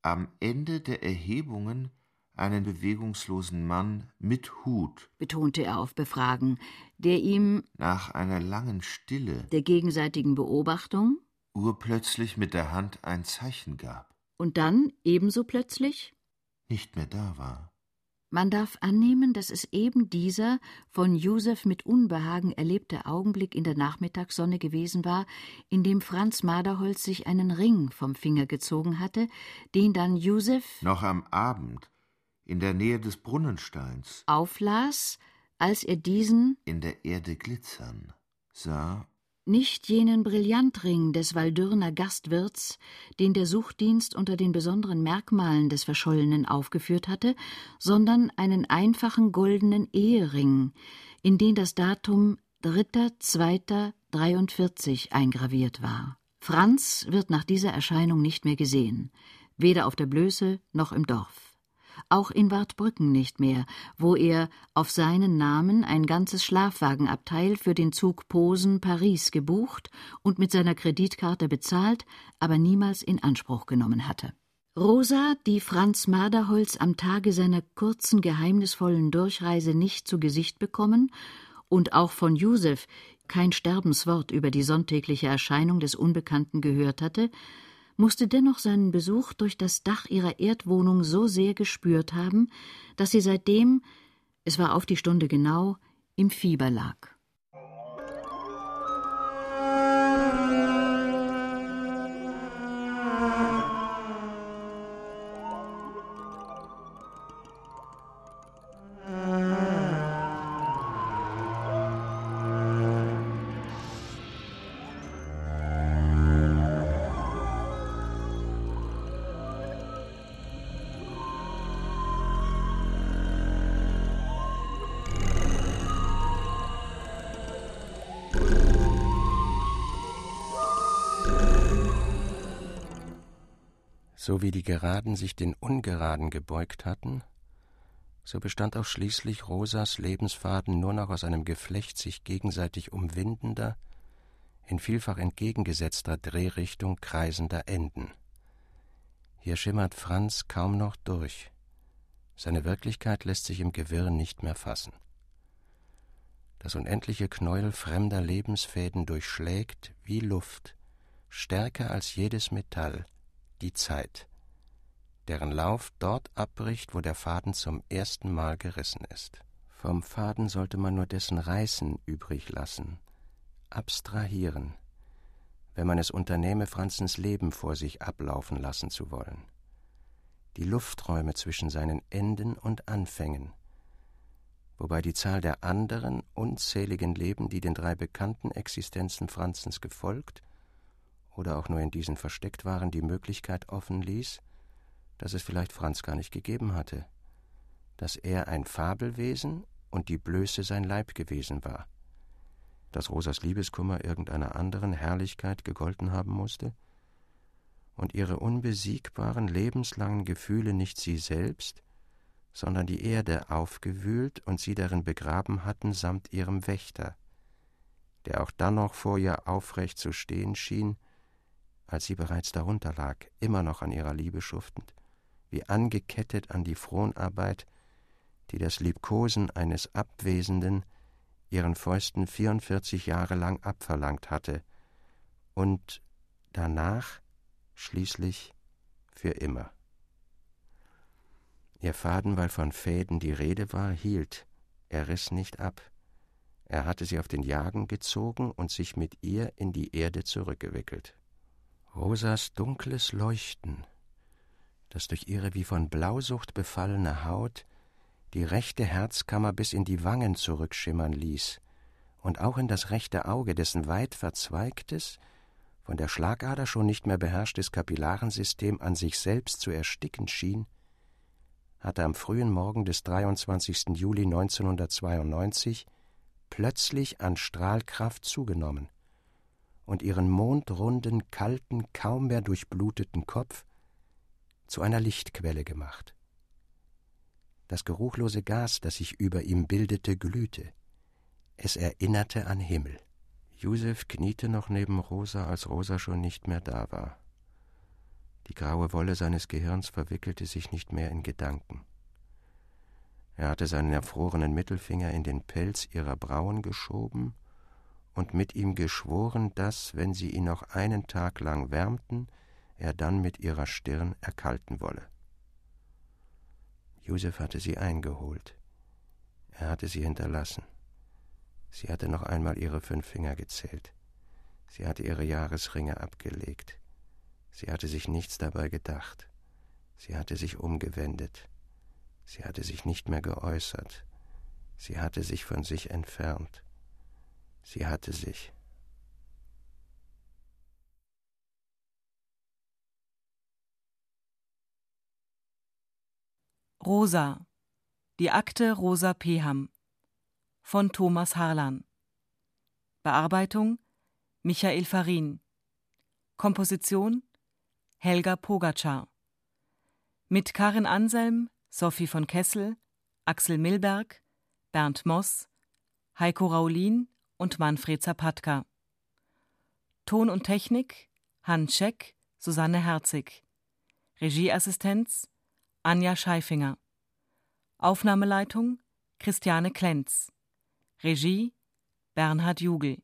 Am Ende der Erhebungen einen bewegungslosen Mann mit Hut, betonte er auf Befragen, der ihm nach einer langen Stille der gegenseitigen Beobachtung urplötzlich mit der Hand ein Zeichen gab und dann ebenso plötzlich nicht mehr da war. Man darf annehmen, dass es eben dieser von Josef mit Unbehagen erlebte Augenblick in der Nachmittagssonne gewesen war, in dem Franz Maderholz sich einen Ring vom Finger gezogen hatte, den dann Josef noch am Abend in der Nähe des Brunnensteins auflas, als er diesen in der Erde glitzern sah nicht jenen Brillantring des Waldürner Gastwirts, den der Suchdienst unter den besonderen Merkmalen des Verschollenen aufgeführt hatte, sondern einen einfachen goldenen Ehering, in den das Datum 3.2.43 eingraviert war. Franz wird nach dieser Erscheinung nicht mehr gesehen, weder auf der Blöße noch im Dorf auch in Wartbrücken nicht mehr, wo er auf seinen Namen ein ganzes Schlafwagenabteil für den Zug Posen-Paris gebucht und mit seiner Kreditkarte bezahlt, aber niemals in Anspruch genommen hatte. Rosa, die Franz Maderholz am Tage seiner kurzen, geheimnisvollen Durchreise nicht zu Gesicht bekommen und auch von Josef kein Sterbenswort über die sonntägliche Erscheinung des Unbekannten gehört hatte, musste dennoch seinen Besuch durch das Dach ihrer Erdwohnung so sehr gespürt haben, dass sie seitdem, es war auf die Stunde genau, im Fieber lag. So wie die Geraden sich den Ungeraden gebeugt hatten, so bestand auch schließlich Rosas Lebensfaden nur noch aus einem Geflecht sich gegenseitig umwindender, in vielfach entgegengesetzter Drehrichtung kreisender Enden. Hier schimmert Franz kaum noch durch. Seine Wirklichkeit lässt sich im Gewirr nicht mehr fassen. Das unendliche Knäuel fremder Lebensfäden durchschlägt wie Luft, stärker als jedes Metall, die Zeit, deren Lauf dort abbricht, wo der Faden zum ersten Mal gerissen ist. Vom Faden sollte man nur dessen Reißen übrig lassen, abstrahieren, wenn man es unternehme, Franzens Leben vor sich ablaufen lassen zu wollen. Die Lufträume zwischen seinen Enden und Anfängen, wobei die Zahl der anderen unzähligen Leben, die den drei bekannten Existenzen Franzens gefolgt oder auch nur in diesen versteckt waren, die Möglichkeit offen ließ, dass es vielleicht Franz gar nicht gegeben hatte, dass er ein Fabelwesen und die Blöße sein Leib gewesen war, dass Rosas Liebeskummer irgendeiner anderen Herrlichkeit gegolten haben musste, und ihre unbesiegbaren lebenslangen Gefühle nicht sie selbst, sondern die Erde aufgewühlt und sie darin begraben hatten samt ihrem Wächter, der auch dann noch vor ihr aufrecht zu stehen schien, als sie bereits darunter lag, immer noch an ihrer Liebe schuftend, wie angekettet an die Fronarbeit, die das Liebkosen eines Abwesenden ihren Fäusten vierundvierzig Jahre lang abverlangt hatte und danach schließlich für immer. Ihr Faden, weil von Fäden die Rede war, hielt, er riss nicht ab. Er hatte sie auf den Jagen gezogen und sich mit ihr in die Erde zurückgewickelt. Rosas dunkles Leuchten, das durch ihre wie von Blausucht befallene Haut die rechte Herzkammer bis in die Wangen zurückschimmern ließ und auch in das rechte Auge, dessen weit verzweigtes, von der Schlagader schon nicht mehr beherrschtes Kapillarensystem an sich selbst zu ersticken schien, hatte am frühen Morgen des 23. Juli 1992 plötzlich an Strahlkraft zugenommen und ihren mondrunden, kalten, kaum mehr durchbluteten Kopf zu einer Lichtquelle gemacht. Das geruchlose Gas, das sich über ihm bildete, glühte. Es erinnerte an Himmel. Josef kniete noch neben Rosa, als Rosa schon nicht mehr da war. Die graue Wolle seines Gehirns verwickelte sich nicht mehr in Gedanken. Er hatte seinen erfrorenen Mittelfinger in den Pelz ihrer Brauen geschoben und mit ihm geschworen, dass, wenn sie ihn noch einen Tag lang wärmten, er dann mit ihrer Stirn erkalten wolle. Josef hatte sie eingeholt. Er hatte sie hinterlassen. Sie hatte noch einmal ihre fünf Finger gezählt. Sie hatte ihre Jahresringe abgelegt. Sie hatte sich nichts dabei gedacht. Sie hatte sich umgewendet. Sie hatte sich nicht mehr geäußert. Sie hatte sich von sich entfernt. Sie hatte sich. Rosa. Die Akte Rosa Peham von Thomas Harlan. Bearbeitung Michael Farin. Komposition Helga Pogacar. Mit Karin Anselm, Sophie von Kessel, Axel Milberg, Bernd Moss, Heiko Raulin und Manfred Zapatka. Ton und Technik Hans Scheck, Susanne Herzig. Regieassistenz Anja Scheifinger. Aufnahmeleitung Christiane Klenz. Regie Bernhard Jugel.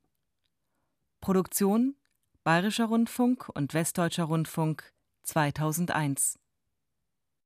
Produktion Bayerischer Rundfunk und Westdeutscher Rundfunk 2001